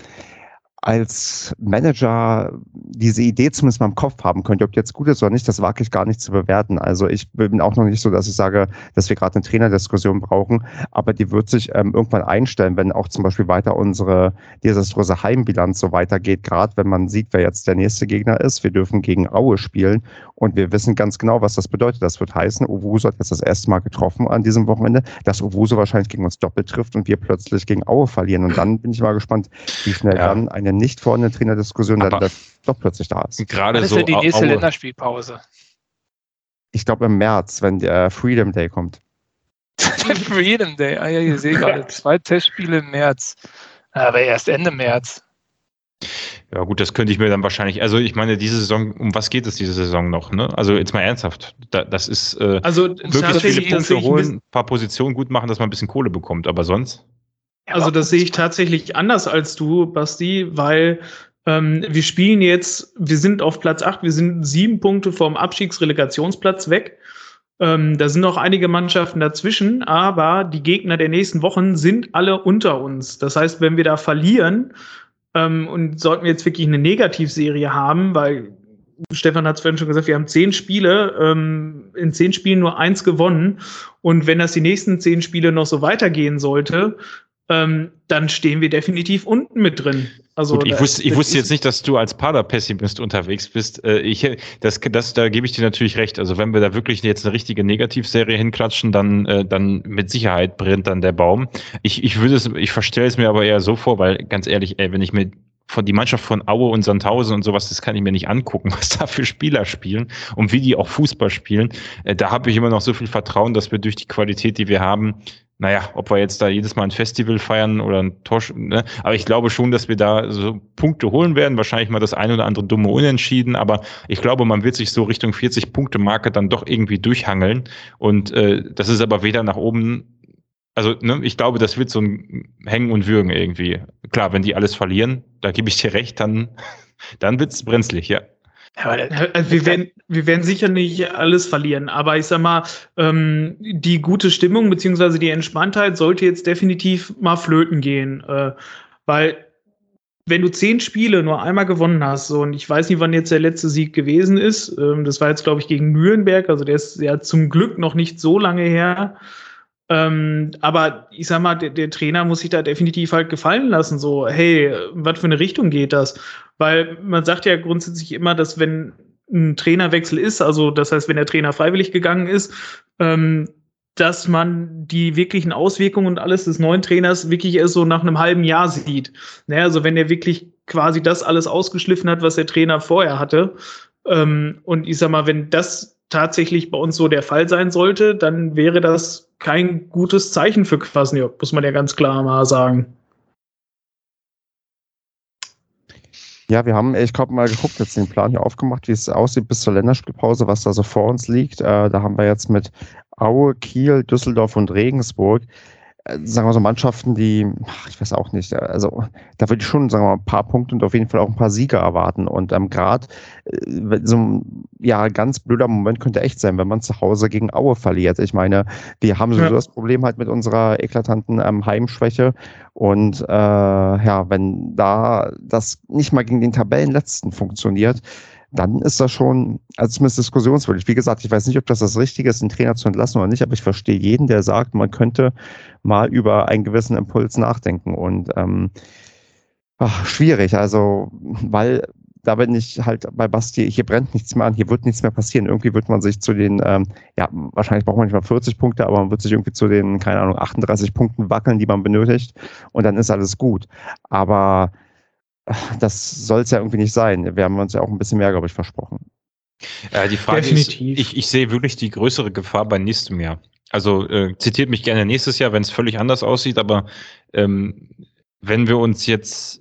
als Manager diese Idee zumindest mal im Kopf haben könnte. Ob die jetzt gut ist oder nicht, das wage ich gar nicht zu bewerten. Also ich bin auch noch nicht so, dass ich sage, dass wir gerade eine Trainerdiskussion brauchen, aber die wird sich ähm, irgendwann einstellen, wenn auch zum Beispiel weiter unsere desaströse Heimbilanz so weitergeht, gerade wenn man sieht, wer jetzt der nächste Gegner ist. Wir dürfen gegen Aue spielen und wir wissen ganz genau, was das bedeutet. Das wird heißen, Owusu hat jetzt das erste Mal getroffen an diesem Wochenende, dass Owusu wahrscheinlich gegen uns doppelt trifft und wir plötzlich gegen Aue verlieren. Und dann bin ich mal gespannt, wie schnell ja. dann eine nicht vorhandene Trainerdiskussion dann das doch plötzlich da ist. Gerade so. ist ja die nächste. Länderspielpause? Ich glaube im März, wenn der Freedom Day kommt. Freedom Day, ah ja, ihr seht gerade, zwei Testspiele im März. Aber erst Ende März. Ja, gut, das könnte ich mir dann wahrscheinlich. Also, ich meine, diese Saison, um was geht es diese Saison noch? Ne? Also, jetzt mal ernsthaft. Da, das ist äh, also, möglichst viele Punkte holen, ein paar Positionen gut machen, dass man ein bisschen Kohle bekommt, aber sonst? Also, das sehe ich tatsächlich anders als du, Basti, weil ähm, wir spielen jetzt, wir sind auf Platz 8, wir sind sieben Punkte vom Abstiegsrelegationsplatz weg. Ähm, da sind noch einige Mannschaften dazwischen, aber die Gegner der nächsten Wochen sind alle unter uns. Das heißt, wenn wir da verlieren, ähm, und sollten wir jetzt wirklich eine Negativserie haben, weil Stefan hat es vorhin schon gesagt, wir haben zehn Spiele, ähm, in zehn Spielen nur eins gewonnen. Und wenn das die nächsten zehn Spiele noch so weitergehen sollte, ähm, dann stehen wir definitiv unten mit drin. Also Gut, ich wusste, ich wusste jetzt nicht, dass du als Pader-Pessimist unterwegs bist. Äh, ich, das, das, da gebe ich dir natürlich recht. Also wenn wir da wirklich jetzt eine richtige Negativserie hinklatschen, dann, äh, dann mit Sicherheit brennt dann der Baum. Ich, ich würde es, ich verstelle es mir aber eher so vor, weil ganz ehrlich, ey, wenn ich mir von die Mannschaft von Aue und Sandhausen und sowas, das kann ich mir nicht angucken, was da für Spieler spielen und wie die auch Fußball spielen. Äh, da habe ich immer noch so viel Vertrauen, dass wir durch die Qualität, die wir haben, naja, ob wir jetzt da jedes Mal ein Festival feiern oder ein Tosch, ne? aber ich glaube schon, dass wir da so Punkte holen werden, wahrscheinlich mal das ein oder andere dumme Unentschieden, aber ich glaube, man wird sich so Richtung 40 Punkte Marke dann doch irgendwie durchhangeln und äh, das ist aber weder nach oben, also ne, ich glaube, das wird so ein Hängen und Würgen irgendwie. Klar, wenn die alles verlieren, da gebe ich dir recht, dann, dann wird's brenzlig, ja. Ja, also wir, werden, wir werden sicher nicht alles verlieren, aber ich sag mal, ähm, die gute Stimmung beziehungsweise die Entspanntheit sollte jetzt definitiv mal flöten gehen, äh, weil wenn du zehn Spiele nur einmal gewonnen hast, so, und ich weiß nicht, wann jetzt der letzte Sieg gewesen ist, ähm, das war jetzt, glaube ich, gegen Nürnberg, also der ist ja zum Glück noch nicht so lange her. Ähm, aber ich sag mal, der, der, Trainer muss sich da definitiv halt gefallen lassen, so, hey, was für eine Richtung geht das? Weil man sagt ja grundsätzlich immer, dass wenn ein Trainerwechsel ist, also das heißt, wenn der Trainer freiwillig gegangen ist, ähm, dass man die wirklichen Auswirkungen und alles des neuen Trainers wirklich erst so nach einem halben Jahr sieht. Naja, also wenn er wirklich quasi das alles ausgeschliffen hat, was der Trainer vorher hatte. Ähm, und ich sag mal, wenn das tatsächlich bei uns so der Fall sein sollte, dann wäre das kein gutes Zeichen für Kwasniok, muss man ja ganz klar mal sagen. Ja, wir haben, ich glaube, mal geguckt, jetzt den Plan hier aufgemacht, wie es aussieht bis zur Länderspielpause, was da so vor uns liegt. Äh, da haben wir jetzt mit Aue, Kiel, Düsseldorf und Regensburg, sagen wir so Mannschaften, die, ich weiß auch nicht, also da würde ich schon, sagen wir mal, ein paar Punkte und auf jeden Fall auch ein paar Sieger erwarten. Und ähm, gerade äh, so ein ja, ganz blöder Moment könnte echt sein, wenn man zu Hause gegen Aue verliert. Ich meine, wir haben sowieso ja. das Problem halt mit unserer eklatanten ähm, Heimschwäche. Und äh, ja, wenn da das nicht mal gegen den Tabellenletzten funktioniert, dann ist das schon, also zumindest diskussionswürdig. Wie gesagt, ich weiß nicht, ob das das Richtige ist, einen Trainer zu entlassen oder nicht, aber ich verstehe jeden, der sagt, man könnte mal über einen gewissen Impuls nachdenken. Und ähm, ach, schwierig, also, weil da bin ich halt bei Basti, hier brennt nichts mehr an, hier wird nichts mehr passieren. Irgendwie wird man sich zu den, ähm, ja, wahrscheinlich braucht man nicht mal 40 Punkte, aber man wird sich irgendwie zu den, keine Ahnung, 38 Punkten wackeln, die man benötigt und dann ist alles gut. Aber das soll es ja irgendwie nicht sein. Wir haben uns ja auch ein bisschen mehr, glaube ich, versprochen. Äh, die Frage Definitiv. ist, ich, ich sehe wirklich die größere Gefahr bei nächstem Jahr. Also äh, zitiert mich gerne nächstes Jahr, wenn es völlig anders aussieht, aber ähm, wenn wir uns jetzt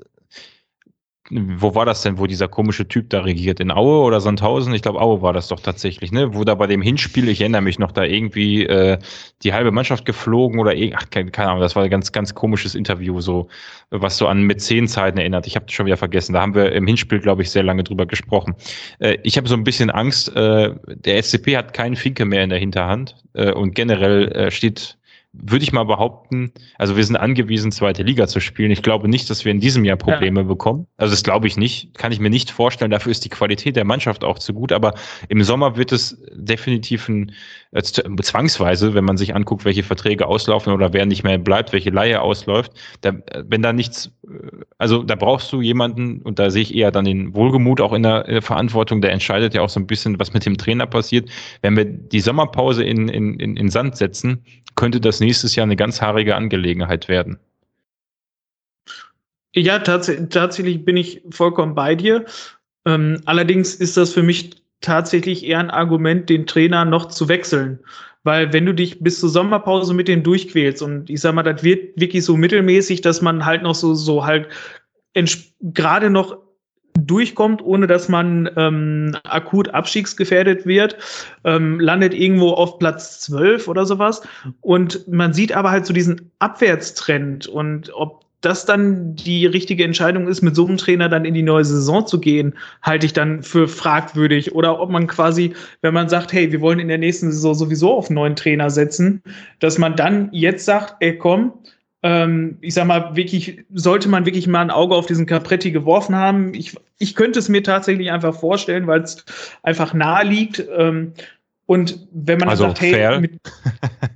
wo war das denn, wo dieser komische Typ da regiert? In Aue oder Sandhausen? Ich glaube, Aue war das doch tatsächlich, ne? Wo da bei dem Hinspiel, ich erinnere mich noch, da irgendwie äh, die halbe Mannschaft geflogen oder ach, keine, keine Ahnung, das war ein ganz, ganz komisches Interview, so, was so an Mäzenzeiten erinnert. Ich habe das schon wieder vergessen. Da haben wir im Hinspiel, glaube ich, sehr lange drüber gesprochen. Äh, ich habe so ein bisschen Angst, äh, der SCP hat keinen Finke mehr in der Hinterhand äh, und generell äh, steht würde ich mal behaupten, also wir sind angewiesen, zweite Liga zu spielen. Ich glaube nicht, dass wir in diesem Jahr Probleme ja. bekommen. Also das glaube ich nicht. Kann ich mir nicht vorstellen. Dafür ist die Qualität der Mannschaft auch zu gut. Aber im Sommer wird es definitiv ein, äh, zwangsweise, wenn man sich anguckt, welche Verträge auslaufen oder wer nicht mehr bleibt, welche Leihe ausläuft. Da, wenn da nichts, äh, also da brauchst du jemanden, und da sehe ich eher dann den Wohlgemut auch in der, in der Verantwortung, der entscheidet ja auch so ein bisschen, was mit dem Trainer passiert. Wenn wir die Sommerpause in, in, in, in Sand setzen, könnte das nächstes Jahr eine ganz haarige Angelegenheit werden. Ja, tats tatsächlich bin ich vollkommen bei dir. Ähm, allerdings ist das für mich tatsächlich eher ein Argument, den Trainer noch zu wechseln. Weil wenn du dich bis zur Sommerpause mit dem durchquälst und ich sag mal, das wird wirklich so mittelmäßig, dass man halt noch so, so halt gerade noch durchkommt, ohne dass man ähm, akut abstiegsgefährdet wird, ähm, landet irgendwo auf Platz 12 oder sowas. Und man sieht aber halt so diesen Abwärtstrend und ob das dann die richtige Entscheidung ist, mit so einem Trainer dann in die neue Saison zu gehen, halte ich dann für fragwürdig. Oder ob man quasi, wenn man sagt, hey, wir wollen in der nächsten Saison sowieso auf einen neuen Trainer setzen, dass man dann jetzt sagt, ey, komm, ähm, ich sag mal, wirklich, sollte man wirklich mal ein Auge auf diesen Capretti geworfen haben. Ich, ich könnte es mir tatsächlich einfach vorstellen, weil es einfach nahe liegt. Ähm, und wenn man also sagt, hey, mit,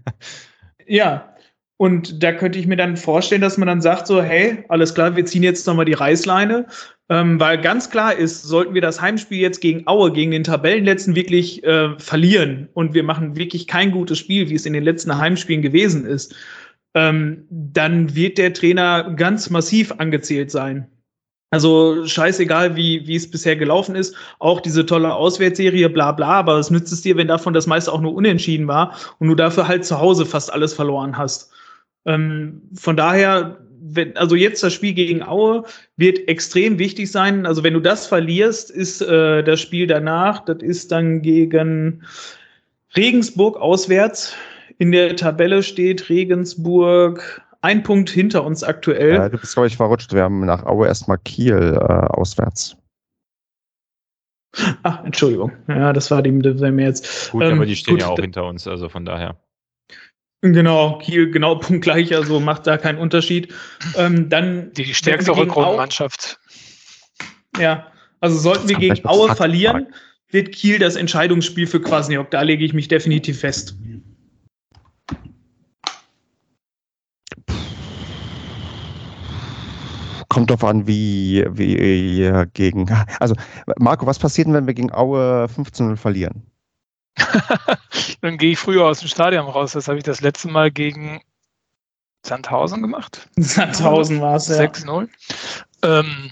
ja, und da könnte ich mir dann vorstellen, dass man dann sagt, so, hey, alles klar, wir ziehen jetzt nochmal die Reißleine. Ähm, weil ganz klar ist, sollten wir das Heimspiel jetzt gegen Aue, gegen den Tabellenletzten wirklich äh, verlieren und wir machen wirklich kein gutes Spiel, wie es in den letzten Heimspielen gewesen ist, ähm, dann wird der Trainer ganz massiv angezählt sein. Also scheißegal, wie, wie es bisher gelaufen ist. Auch diese tolle Auswärtsserie, bla bla, aber was nützt es dir, wenn davon das meiste auch nur unentschieden war und du dafür halt zu Hause fast alles verloren hast. Ähm, von daher, wenn, also jetzt das Spiel gegen Aue wird extrem wichtig sein. Also wenn du das verlierst, ist äh, das Spiel danach, das ist dann gegen Regensburg auswärts. In der Tabelle steht Regensburg ein Punkt hinter uns aktuell. Ja, du bist, glaube ich, verrutscht. Wir haben nach Aue erstmal Kiel äh, auswärts. Ach, Entschuldigung. Ja, das war dem, der mir jetzt. Gut, ähm, aber die stehen gut, ja auch hinter uns, also von daher. Genau, Kiel genau punktgleich, also macht da keinen Unterschied. Ähm, dann die, stärkste Rückrundenmannschaft. Ja, also sollten wir gegen Aue verlieren, wird Kiel das Entscheidungsspiel für Kwasniok. Da lege ich mich definitiv fest. Kommt drauf an, wie, wie gegen. Also, Marco, was passiert denn, wenn wir gegen Aue 15-0 verlieren? Dann gehe ich früher aus dem Stadion raus. Das habe ich das letzte Mal gegen Sandhausen gemacht. Sandhausen war es, ja. 6-0. Ähm,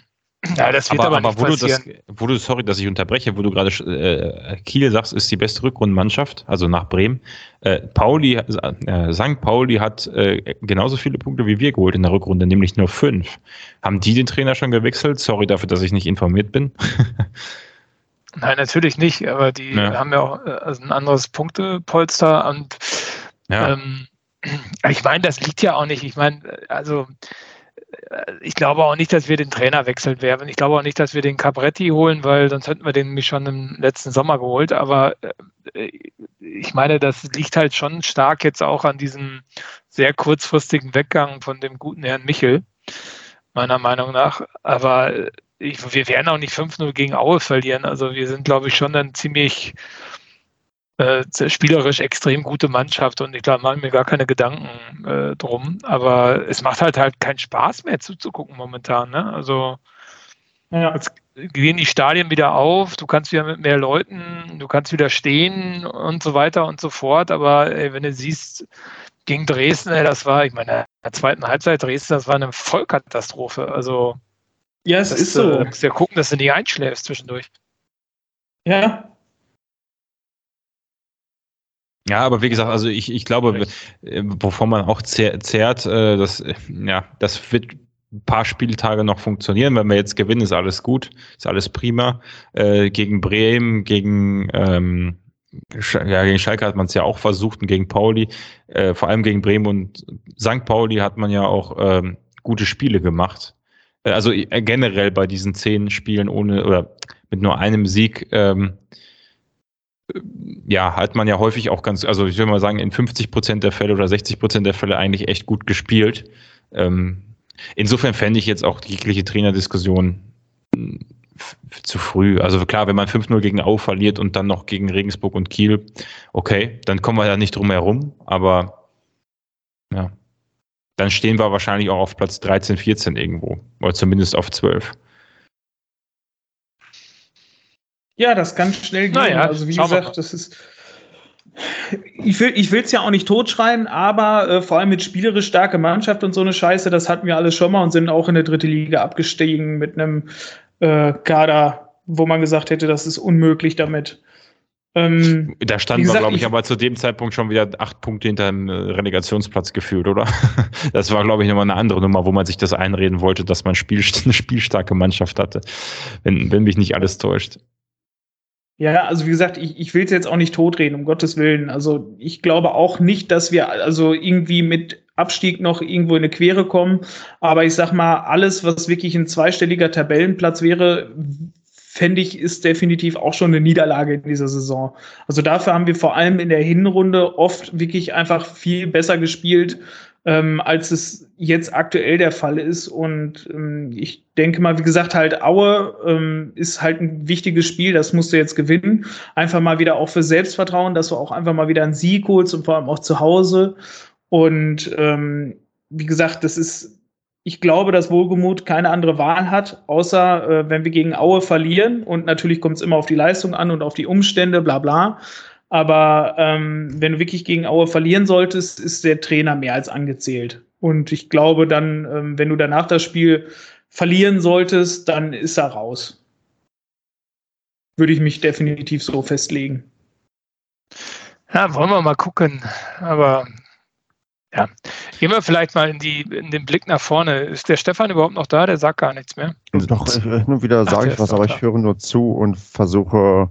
ja, das wird aber, aber, aber wo passieren. du das, wo du, sorry, dass ich unterbreche, wo du gerade äh, Kiel sagst, ist die beste Rückrundenmannschaft, also nach Bremen. Äh, Pauli, äh, St. Pauli hat äh, genauso viele Punkte wie wir geholt in der Rückrunde, nämlich nur fünf. Haben die den Trainer schon gewechselt? Sorry dafür, dass ich nicht informiert bin. Nein, natürlich nicht, aber die ja. haben ja auch äh, also ein anderes Punktepolster und Ja. Ähm, ich meine, das liegt ja auch nicht. Ich meine, also ich glaube auch nicht, dass wir den Trainer wechseln werden. Ich glaube auch nicht, dass wir den Cabretti holen, weil sonst hätten wir den nämlich schon im letzten Sommer geholt. Aber äh, ich meine, das liegt halt schon stark jetzt auch an diesem sehr kurzfristigen Weggang von dem guten Herrn Michel, meiner Meinung nach. Aber ich, wir werden auch nicht 5-0 gegen Aue verlieren. Also wir sind, glaube ich, schon dann ziemlich äh, spielerisch extrem gute Mannschaft und ich glaube, machen mir gar keine Gedanken äh, drum. Aber es macht halt halt keinen Spaß mehr zuzugucken momentan. Ne? Also ja. jetzt gehen die Stadien wieder auf, du kannst wieder mit mehr Leuten, du kannst wieder stehen und so weiter und so fort. Aber ey, wenn du siehst, gegen Dresden, ey, das war, ich meine, in der zweiten Halbzeit Dresden, das war eine Vollkatastrophe. Also ja, es das, ist so. Du musst ja gucken, dass du nicht einschläfst zwischendurch. Ja, ja, aber wie gesagt, also ich, ich glaube, äh, wovon man auch zehrt, äh, das, ja, das wird ein paar Spieltage noch funktionieren. Wenn wir jetzt gewinnen, ist alles gut, ist alles prima. Äh, gegen Bremen, gegen, ähm, ja, gegen Schalke hat man es ja auch versucht und gegen Pauli, äh, vor allem gegen Bremen und St. Pauli hat man ja auch ähm, gute Spiele gemacht. Äh, also äh, generell bei diesen zehn Spielen ohne oder mit nur einem Sieg ähm, ja, hat man ja häufig auch ganz, also ich würde mal sagen, in 50 Prozent der Fälle oder 60 Prozent der Fälle eigentlich echt gut gespielt. Ähm, insofern fände ich jetzt auch jegliche Trainerdiskussion hm, zu früh. Also klar, wenn man 5-0 gegen Au verliert und dann noch gegen Regensburg und Kiel, okay, dann kommen wir da nicht drum herum, aber ja, dann stehen wir wahrscheinlich auch auf Platz 13, 14 irgendwo, oder zumindest auf 12. Ja, das kann schnell gehen. Naja, also wie gesagt, das ist. Ich will ich es ja auch nicht totschreien, aber äh, vor allem mit spielerisch starke Mannschaft und so eine Scheiße, das hatten wir alles schon mal und sind auch in der dritte Liga abgestiegen mit einem äh, Kader, wo man gesagt hätte, das ist unmöglich damit. Ähm, da standen wir, glaube ich, ich, aber zu dem Zeitpunkt schon wieder acht Punkte hinter dem äh, Relegationsplatz gefühlt, oder? Das war, glaube ich, nochmal eine andere Nummer, wo man sich das einreden wollte, dass man Spiel, eine spielstarke Mannschaft hatte, wenn, wenn mich nicht alles täuscht. Ja, also wie gesagt, ich, ich will es jetzt auch nicht totreden, um Gottes Willen. Also ich glaube auch nicht, dass wir also irgendwie mit Abstieg noch irgendwo in eine Quere kommen. Aber ich sag mal, alles, was wirklich ein zweistelliger Tabellenplatz wäre, fände ich, ist definitiv auch schon eine Niederlage in dieser Saison. Also dafür haben wir vor allem in der Hinrunde oft wirklich einfach viel besser gespielt ähm, als es jetzt aktuell der Fall ist. Und ähm, ich denke mal, wie gesagt, halt Aue ähm, ist halt ein wichtiges Spiel, das musst du jetzt gewinnen. Einfach mal wieder auch für Selbstvertrauen, dass du auch einfach mal wieder einen Sieg holst und vor allem auch zu Hause. Und ähm, wie gesagt, das ist, ich glaube, dass Wohlgemut keine andere Wahl hat, außer äh, wenn wir gegen Aue verlieren. Und natürlich kommt es immer auf die Leistung an und auf die Umstände, bla bla. Aber ähm, wenn du wirklich gegen Aue verlieren solltest, ist der Trainer mehr als angezählt. Und ich glaube dann, ähm, wenn du danach das Spiel verlieren solltest, dann ist er raus. Würde ich mich definitiv so festlegen. Ja, wollen wir mal gucken. Aber ja, gehen wir vielleicht mal in, die, in den Blick nach vorne. Ist der Stefan überhaupt noch da? Der sagt gar nichts mehr. Doch, nur wieder sage ich was, aber ich höre nur zu und versuche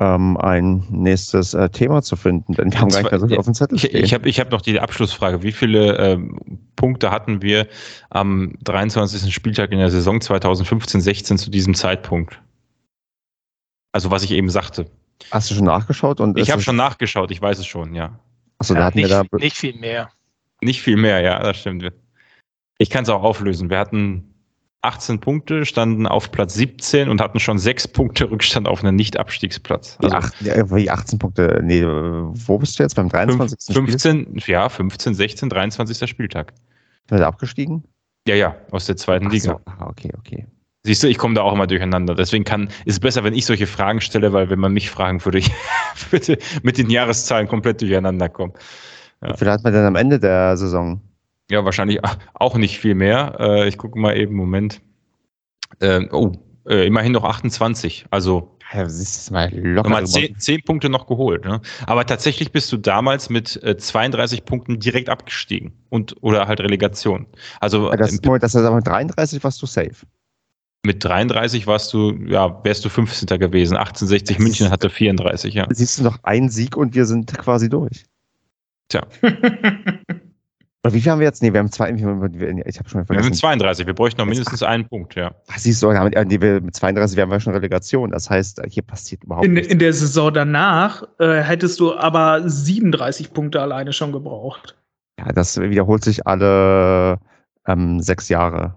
ähm, ein nächstes äh, Thema zu finden, denn wir haben gar nicht mehr so viel auf dem Zettel stehen. Ich, ich habe ich hab noch die Abschlussfrage. Wie viele ähm, Punkte hatten wir am 23. Spieltag in der Saison 2015-16 zu diesem Zeitpunkt? Also was ich eben sagte. Hast du schon nachgeschaut? Und ich habe schon nachgeschaut, ich weiß es schon, ja. Achso, ja, da hatten nicht, wir da nicht viel mehr. Nicht viel mehr, ja, das stimmt. Ich kann es auch auflösen. Wir hatten 18 Punkte, standen auf Platz 17 und hatten schon sechs Punkte Rückstand auf einen Nicht-Abstiegsplatz. Also wie 18 Punkte, nee, wo bist du jetzt beim 23. 15, Spiel? ja, 15, 16, 23. Spieltag. Seid ihr abgestiegen? Ja, ja, aus der zweiten Ach Liga. So. okay, okay. Siehst du, ich komme da auch immer durcheinander. Deswegen kann, ist es besser, wenn ich solche Fragen stelle, weil wenn man mich fragen würde, ich würde mit den Jahreszahlen komplett durcheinander kommen. Ja. Wie viel hat man denn am Ende der Saison? Ja, wahrscheinlich auch nicht viel mehr. Äh, ich gucke mal eben, Moment. Äh, oh, äh, immerhin noch 28. Also ja, siehst mal locker. Mal 10, 10 Punkte noch geholt. Ne? Aber tatsächlich bist du damals mit äh, 32 Punkten direkt abgestiegen und oder halt Relegation. Also das, Moment, das heißt aber mit 33 warst du safe. Mit 33 warst du, ja, wärst du 15. gewesen. 1860 das München hatte 34, ja. Siehst du noch einen Sieg und wir sind quasi durch. Tja. Oder wie viel haben wir jetzt? Nee, wir haben zwei. Ich habe schon Wir vergessen. haben 32, wir bräuchten noch mindestens einen Punkt, ja. Ach, siehst du, damit, äh, wir- mit 32 wären wir schon Relegation. Das heißt, hier passiert überhaupt In, nichts. in der Saison danach äh, hättest du aber 37 Punkte alleine schon gebraucht. Ja, das wiederholt sich alle ähm, sechs Jahre.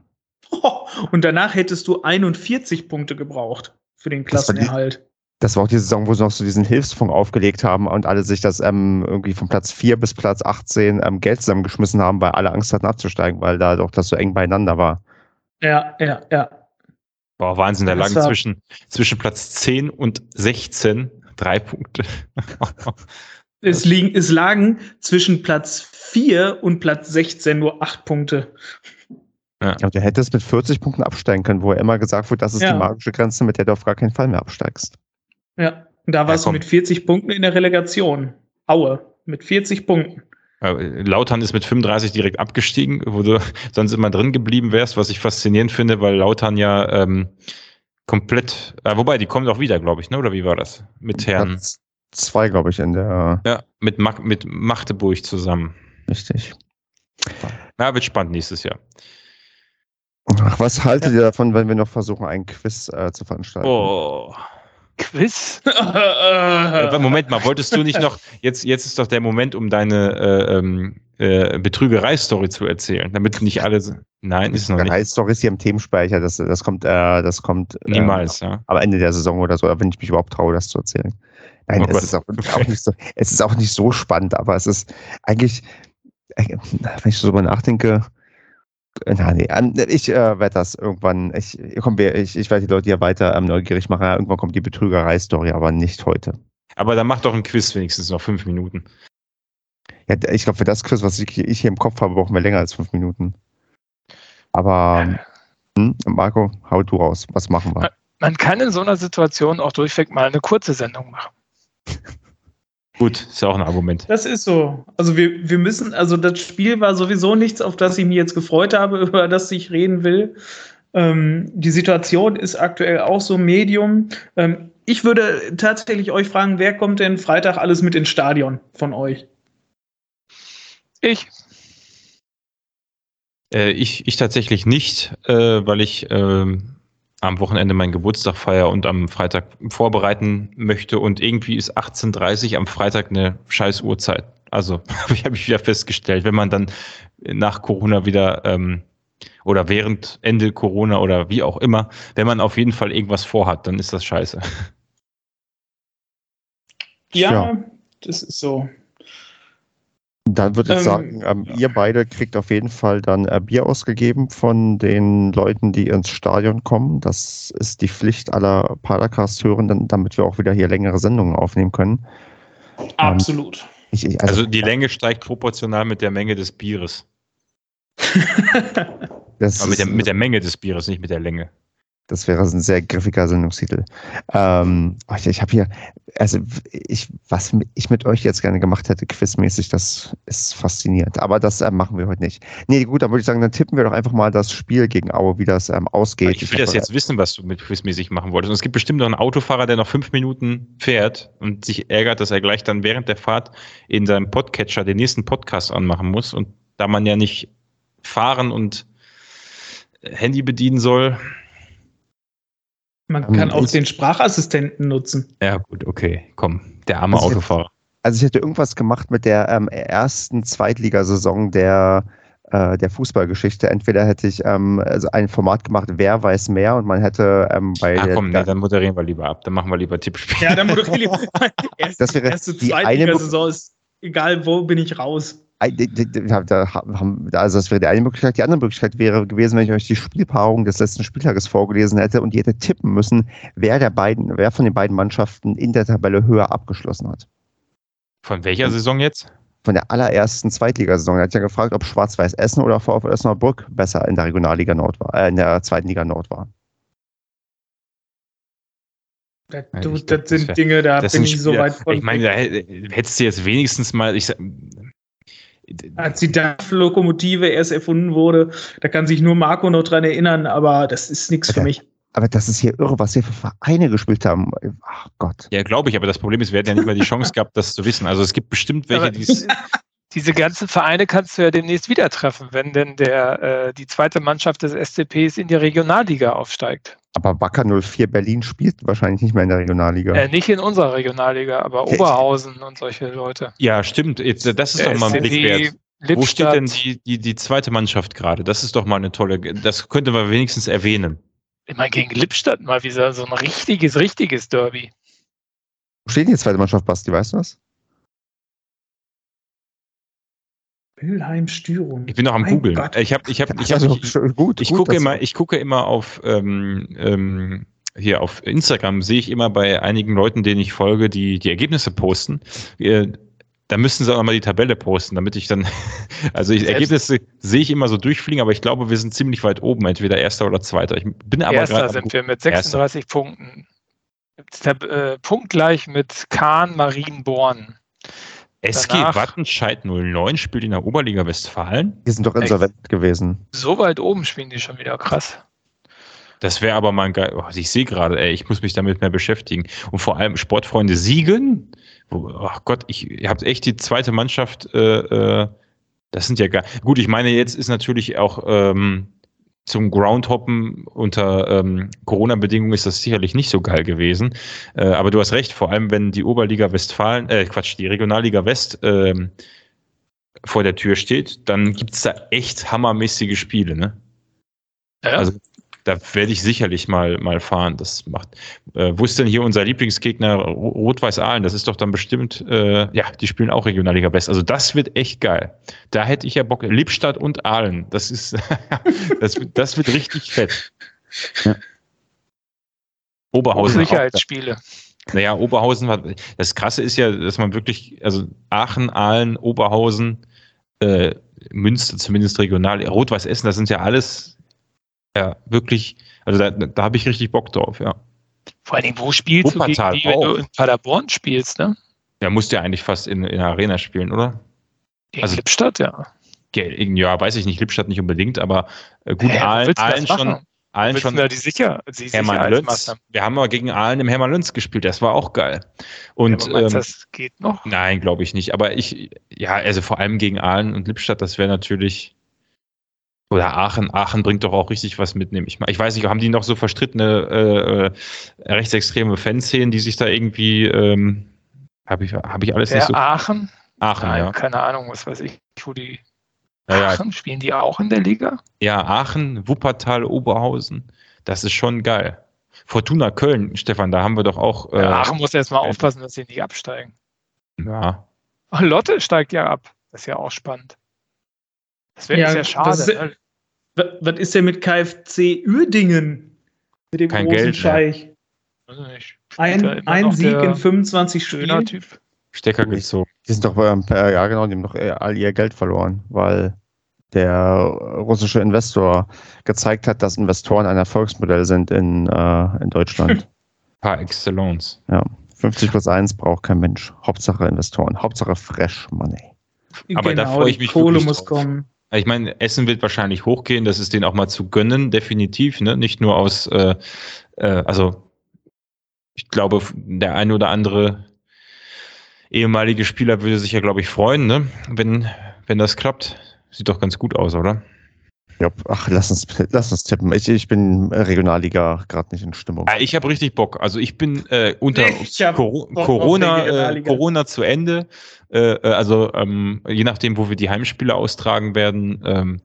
Und danach hättest du 41 Punkte gebraucht für den Klassenerhalt. Das war auch die Saison, wo sie noch so diesen Hilfsfonds aufgelegt haben und alle sich das ähm, irgendwie von Platz 4 bis Platz 18 ähm, Geld zusammengeschmissen haben, weil alle Angst hatten abzusteigen, weil da doch das so eng beieinander war. Ja, ja, ja. Boah, Wahnsinn, da lagen zwischen, zwischen Platz 10 und 16 drei Punkte. Es, liegen, es lagen zwischen Platz 4 und Platz 16 nur 8 Punkte. Ja, du hättest mit 40 Punkten absteigen können, wo ja immer gesagt wird, das ist Ja. die magische Grenze, mit der du auf gar keinen Fall mehr absteigst. Ja. Da warst du komm. mit 40 Punkten in der Relegation. Aue, mit 40 Punkten. Lautern ist mit 35 direkt abgestiegen, wo du sonst immer drin geblieben wärst, was ich faszinierend finde, weil Lautern ja ähm, komplett, äh, wobei, die kommen doch wieder, glaube ich, ne? oder wie war das? Mit Herrn, Platz zwei, glaube ich, in der. ja, mit, Ma mit Magdeburg zusammen. Richtig. Ja, wird spannend nächstes Jahr. Ach, was haltet ihr davon, wenn wir noch versuchen, einen Quiz äh, zu veranstalten? Oh. Quiz? Äh, Moment mal, wolltest du nicht noch, jetzt, jetzt ist doch der Moment, um deine äh, ähm, äh, Betrügerei-Story zu erzählen, damit nicht alle, nein, ist noch nicht. Drei Stories hier im Themenspeicher, das, das kommt, äh, das kommt äh, Niemals, ja. am Ende der Saison oder so, wenn ich mich überhaupt traue, das zu erzählen. Nein, Oh es, ist auch, auch nicht so, es ist auch nicht so spannend, aber es ist eigentlich, äh, wenn ich so drüber nachdenke, äh, na, nee, an- ich äh, werde das irgendwann, ich, komm, wir- ich, ich werde die Leute hier weiter ähm, neugierig machen. Ja, irgendwann kommt die Betrügerei-Story, aber nicht heute. Aber dann mach doch ein Quiz wenigstens noch fünf Minuten. Ja, ich glaube, für das Quiz, was ich, ich hier im Kopf habe, brauchen wir länger als fünf Minuten. Aber, hm, Marco, hau du raus. Was machen wir? Man kann in so einer Situation auch durchweg mal eine kurze Sendung machen. Gut, ist ja auch ein Argument. Das ist so. Also wir, wir müssen, also das Spiel war sowieso nichts, auf das ich mich jetzt gefreut habe, über das ich reden will. Ähm, die Situation ist aktuell auch so Medium. Ähm, ich würde tatsächlich euch fragen, wer kommt denn Freitag alles mit ins Stadion von euch? Ich. Äh, ich, ich tatsächlich nicht, äh, weil ich ähm, am Wochenende meinen Geburtstag feiere und am Freitag vorbereiten möchte und irgendwie ist 18.30 am Freitag eine scheiß Uhrzeit. Also habe ich, hab ich wieder festgestellt, wenn man dann nach Corona wieder ähm, oder während Ende Corona oder wie auch immer, wenn man auf jeden Fall irgendwas vorhat, dann ist das scheiße. Ja, Ja. das ist so. Dann würde ich Ähm, sagen, ähm, ihr beide kriegt auf jeden Fall dann äh, Bier ausgegeben von den Leuten, die ins Stadion kommen. Das ist die Pflicht aller Paracast-Hörenden, damit wir auch wieder hier längere Sendungen aufnehmen können. Absolut. Ich, ich, Also die Länge steigt proportional mit der Menge des Bieres. das, Aber mit der, mit der Menge des Bieres, nicht mit der Länge. Das wäre ein sehr griffiger Sendungstitel. Ähm, oh, ich ich habe hier, also ich, was ich mit euch jetzt gerne gemacht hätte, quizmäßig, das ist faszinierend. Aber das äh, machen wir heute nicht. Nee, gut, dann würde ich sagen, dann tippen wir doch einfach mal das Spiel gegen Aue, wie das ähm, ausgeht. Ich will das hoffe, jetzt wissen, was du mit quizmäßig machen wolltest. Und es gibt bestimmt noch einen Autofahrer, der noch fünf Minuten fährt und sich ärgert, dass er gleich dann während der Fahrt in seinem Podcatcher den nächsten Podcast anmachen muss. Und da man ja nicht fahren und Handy bedienen soll. Man Ähm, kann auch ich- den Sprachassistenten nutzen. Ja, gut, okay, komm. Der arme Also Autofahrer. Also ich hätte irgendwas gemacht mit der ähm, ersten Zweitligasaison der, äh, der Fußballgeschichte. Entweder hätte ich ähm, also ein Format gemacht, wer weiß mehr, und man hätte ähm, bei Ah, der, komm, nee, dann moderieren wir lieber ab. Dann machen wir lieber Tippspiel. Ja, dann moderiere ich. Das wäre erste die eine Zweitligasaison ist egal, wo bin ich raus. Da haben- also das wäre die eine Möglichkeit. Die andere Möglichkeit wäre gewesen, wenn ich euch die Spielpaarung des letzten Spieltages vorgelesen hätte und ihr hättet tippen müssen, wer der beiden, wer von den beiden Mannschaften in der Tabelle höher abgeschlossen hat. Von welcher Saison jetzt? Von der allerersten Zweitligasaison. Er hat ja gefragt, ob Schwarz-Weiß Essen oder VfL Osnabrück besser in der Regionalliga Nord war, äh, in der zweiten Liga Nord war. Du, glaub, das sind wär- Dinge, da Das bin ich so weit von. Ich meine, da hä- hättest du jetzt wenigstens mal. Ich, als die DAF-Lokomotive erst erfunden wurde, da kann sich nur Marco noch dran erinnern, aber das ist nichts für mich. Aber das ist hier irre, was hier für Vereine gespielt haben. Ach Gott. Ja, glaube ich, aber das Problem ist, wir hätten ja nicht mal die Chance gehabt, das zu wissen. Also es gibt bestimmt welche, die es diese ganzen Vereine kannst du ja demnächst wieder treffen, wenn denn der, äh, die zweite Mannschaft des SCPs in die Regionalliga aufsteigt. Aber Wacker 04 Berlin spielt wahrscheinlich nicht mehr in der Regionalliga. Äh, nicht in unserer Regionalliga, aber Okay. Oberhausen und solche Leute. Ja, stimmt. Jetzt, äh, das ist Der doch mal ein SCP, Blick wert. Wo steht Lippstadt. denn die, die, die zweite Mannschaft gerade? Das ist doch mal eine tolle, das könnte man wenigstens erwähnen. Immer gegen Lippstadt mal wieder so ein richtiges, richtiges Derby. Wo steht die zweite Mannschaft, Basti, weißt du das? Wilhelm Stürum. Ich bin noch am googeln. Ich habe, ich habe, ich habe, also, ich, sch- gut, ich gut, gucke immer, ich gucke immer auf ähm, ähm, hier auf Instagram sehe ich immer bei einigen Leuten, denen ich folge, die die Ergebnisse posten. Äh, da müssten sie auch mal die Tabelle posten, damit ich dann, also ich, Ergebnisse sehe ich immer so durchfliegen, aber ich glaube, wir sind ziemlich weit oben, entweder erster oder zweiter. Ich bin aber Erster sind wir mit 36 Punkten. Tab- Äh, punktgleich mit Kahn Marienborn. SG danach- Wattenscheid 09 spielt in der Oberliga Westfalen. Die sind doch insolvent gewesen. So weit oben spielen die schon wieder krass. Das wäre aber mal ein geil. Oh, ich sehe gerade, ey, ich muss mich damit mehr beschäftigen. Und vor allem Sportfreunde Siegen. Ach Gott, ich, ihr habt echt die zweite Mannschaft. Äh, äh, das sind ja geil. Gut, ich meine, jetzt ist natürlich auch ähm, zum Groundhoppen unter ähm, Corona-Bedingungen ist das sicherlich nicht so geil gewesen. Äh, aber du hast recht, vor allem wenn die Oberliga Westfalen, äh, Quatsch, die Regionalliga West ähm, vor der Tür steht, dann gibt's da echt hammermäßige Spiele, ne? Ja, Also da werde ich sicherlich mal, mal fahren. Das macht. Äh, wo ist denn hier unser Lieblingsgegner Ro- Rot-Weiß Aalen? Das ist doch dann bestimmt, äh, ja, die spielen auch Regionalliga West. Also das wird echt geil. Da hätte ich ja Bock. Lippstadt und Aalen. Das ist, das, wird- das wird richtig fett. Ja. Oberhausen. Sicherheitsspiele. Naja, Oberhausen war. Das Krasse ist ja, dass man wirklich, also Aachen, Aalen, Oberhausen, äh, Münster zumindest regional, Rot-Weiß Essen, das sind ja alles ja wirklich, also da, da habe ich richtig Bock drauf, ja. Vor allen Dingen, wo spielst Wuppertal du gegen die, wenn du auch. in Paderborn spielst, ne? Der musste ja eigentlich fast in, in der Arena spielen, oder? Gegen Also- Lippstadt, ja. Ja, weiß ich nicht, Lippstadt nicht unbedingt, aber äh, gut, wo Aalen, du Aalen schon, du schon da die Sicher die Hermann Lönz. Sicherheitsmaßnahmen? Wir haben mal gegen Aalen im Hermann Lönz gespielt, das war auch geil. Und Aber meinst du, ähm, das geht noch? Nein, glaube ich nicht. Aber ich, ja, also vor allem gegen Aalen und Lippstadt, das wäre natürlich. Oder Aachen. Aachen bringt doch auch richtig was mit, nehme ich mal. Ich weiß nicht, haben die noch so verstrittene äh, äh, rechtsextreme Fanszenen, die sich da irgendwie. Ähm, Habe ich, hab ich alles Der nicht so. Aachen? Aachen, Nein, ja. keine Ahnung, was weiß ich, wo die Ja, ja. Aachen, spielen die auch in der Liga? ja, Aachen, Wuppertal, Oberhausen. Das ist schon geil. Fortuna Köln, Stefan, da haben wir doch auch. Äh, Ja, Aachen muss erst mal äh, aufpassen, dass sie nicht absteigen. ja, Ach, Lotte steigt ja ab. Das ist ja auch spannend. Das wäre Ja, ja, das schade. ist- ne? Was, ist denn mit KfC Uerdingen? Mit dem Kein großen Geld. Scheich. Da Ein, ein Sieg in 25 Schöner Spielen. Typ. Stecker gezogen. Die sind doch, ähm, äh, ja genau, die haben doch all ihr Geld verloren, weil der russische Investor gezeigt hat, dass Investoren ein Erfolgsmodell sind in, äh, in Deutschland. Par excellence. ja. 50 plus 1 braucht kein Mensch. Hauptsache Investoren. Hauptsache Fresh Money. Aber da Genau, freue ich die mich Kohle muss drauf. kommen. Ich meine, Essen wird wahrscheinlich hochgehen, das ist denen auch mal zu gönnen, definitiv, ne? Nicht nur aus, äh, äh, also ich glaube, der eine oder andere ehemalige Spieler würde sich ja, glaube ich, freuen, ne? Wenn, wenn das klappt. Sieht doch ganz gut aus, oder? Ja, ach, lass uns, lass uns tippen. Ich, ich bin Regionalliga gerade nicht in Stimmung. Ah, Ich habe richtig Bock. Also ich bin äh, unter Ich Corona, äh. Corona zu Ende. Äh, äh, also ähm, je nachdem, wo wir die Heimspiele austragen werden, ähm,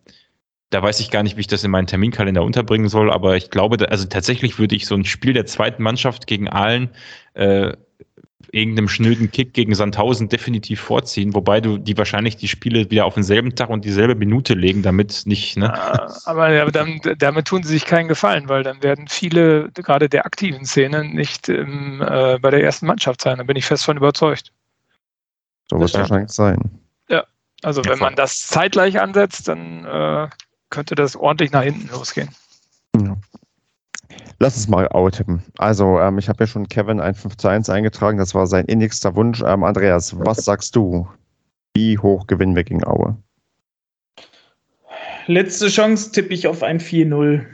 da weiß ich gar nicht, wie ich das in meinen Terminkalender unterbringen soll, aber ich glaube, da, also tatsächlich würde ich so ein Spiel der zweiten Mannschaft gegen Aalen äh, irgendeinem schnöden Kick gegen Sandhausen definitiv vorziehen, wobei du die wahrscheinlich die Spiele wieder auf denselben Tag und dieselbe Minute legen, damit nicht, ne? Äh, Aber ja, dann, damit tun sie sich keinen Gefallen, weil dann werden viele, gerade der aktiven Szene, nicht im, äh, bei der ersten Mannschaft sein. Da bin ich fest von überzeugt. So wird es Ja. wahrscheinlich sein. Also Ja, wenn voll. man das zeitgleich ansetzt, dann äh, könnte das ordentlich nach hinten losgehen. Ja. Lass uns mal Aue tippen. Also, ähm, ich habe ja schon Kevin ein 5 zu 1 eingetragen. Das war sein innigster Wunsch. Ähm, Andreas, was sagst du? Wie hoch gewinnen wir gegen Aue? Letzte Chance tippe ich auf ein 4-0.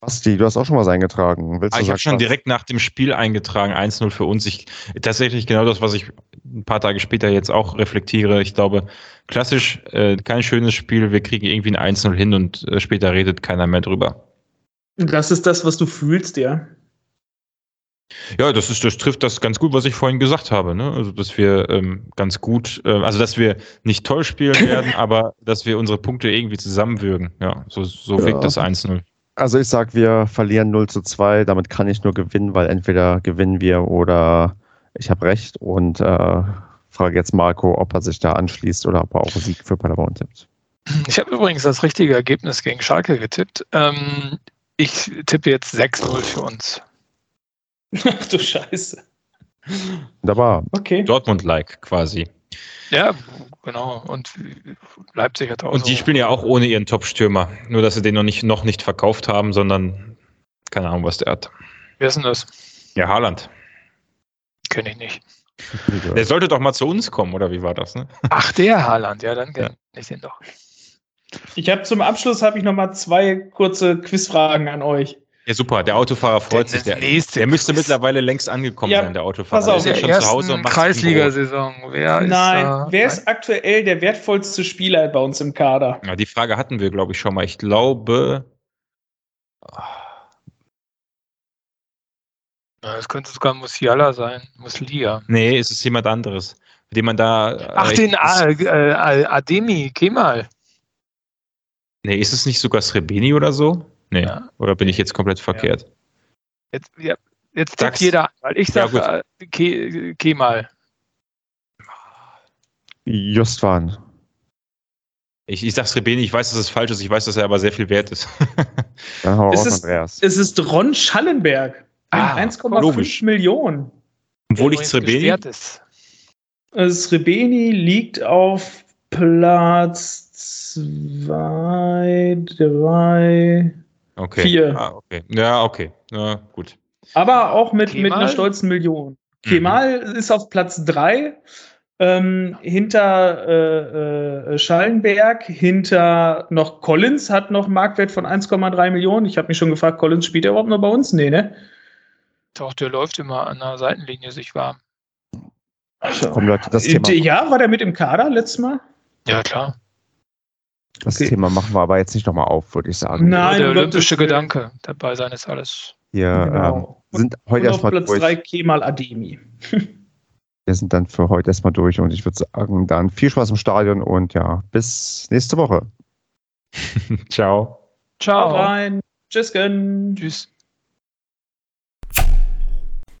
Basti, du hast auch schon was eingetragen. Willst Ah, ich habe schon was? direkt nach dem Spiel eingetragen, 1-0 für uns. Ich, tatsächlich genau das, was ich ein paar Tage später jetzt auch reflektiere. Ich glaube, klassisch äh, kein schönes Spiel. Wir kriegen irgendwie ein 1-0 hin und äh, später redet keiner mehr drüber. Das ist das, was du fühlst, ja. Ja, das ist, das trifft das ganz gut, was ich vorhin gesagt habe. Ne? Also, dass wir ähm, ganz gut, äh, also dass wir nicht toll spielen werden, aber dass wir unsere Punkte irgendwie zusammenwürgen. Ja, so, so Ja. wirkt das 1-0. Also ich sag, wir verlieren 0 zu 2. Damit kann ich nur gewinnen, weil entweder gewinnen wir oder ich habe recht. Und äh, frage jetzt Marco, ob er sich da anschließt oder ob er auch Sieg für Paderborn tippt. Ich habe übrigens das richtige Ergebnis gegen Schalke getippt. Ähm, ich tippe jetzt 6-0 für uns. Ach du Scheiße. Wunderbar. Okay. Dortmund-like quasi. Ja, genau. Und Leipzig hat auch Und die spielen ja auch ohne ihren Top-Stürmer. Nur, dass sie den noch nicht, noch nicht verkauft haben, sondern keine Ahnung, was der hat. Wer ist denn das? Ja, Haaland. Kenne ich nicht. Der sollte doch mal zu uns kommen, oder wie war das? Ne? Ach, der Haaland. Ja, dann kenne ich den doch. Ich habe zum Abschluss habe ich noch mal zwei kurze Quizfragen an euch. Ja, super. Der Autofahrer freut Der sich. Der, nächste der müsste Quiz. mittlerweile längst angekommen Ja, sein, der Autofahrer. pass auf. der ist ja schon zu Hause und macht. Kreisligasaison. Wer ist Nein, da? wer ist aktuell der wertvollste Spieler bei uns im Kader? Ja, die Frage hatten wir, glaube ich, schon mal. Ich glaube. Das könnte sogar Musiala sein. Musiala. Nee, es ist jemand anderes. Mit dem man da. Ach, äh, den ist, äh, Ademi, Kemal. Nee, ist es nicht sogar Srebeni oder so? Nee. Ja. Oder bin ich jetzt komplett verkehrt? Jetzt, ja, jetzt Sag's. jeder, weil ich Ja, sage äh, Ke Kemal. Justwan. Ich, ich sag Srebeni, ich weiß, dass es falsch ist, ich weiß, dass er aber sehr viel wert ist. Dann hau Es raus, ist- Andreas. Es ist Ron Schallenberg. Ah, 1,5 logisch. Millionen. Obwohl ich Srebeni. ist. Äh, Srebeni liegt auf Platz 2, 3, Okay. Vier. Ah, okay. Ja, okay. Ja, gut. aber auch mit, mit einer stolzen Million. Mhm. Kemal ist auf Platz 3, ähm, hinter äh, äh, Schallenberg, hinter noch Collins, hat noch einen Marktwert von 1,3 Millionen. Ich habe mich schon gefragt, Collins spielt er überhaupt noch bei uns? Nee, ne? Doch, der läuft immer an der Seitenlinie sich warm. Komm, Leute, das Thema, Äh, Ja, war der mit im Kader letztes Mal? Ja, klar. Das okay. Thema machen wir aber jetzt nicht nochmal auf, würde ich sagen. Nein, Nur der olympische. Gedanke. Dabei sein ist alles. Wir ähm, Genau. sind Und heute erstmal Platz durch. 3 Kemal Ademi. Wir sind dann für heute erstmal durch und ich würde sagen, dann viel Spaß im Stadion und ja, bis nächste Woche. Ciao. Ciao. rein. Tschüss. Tschüss.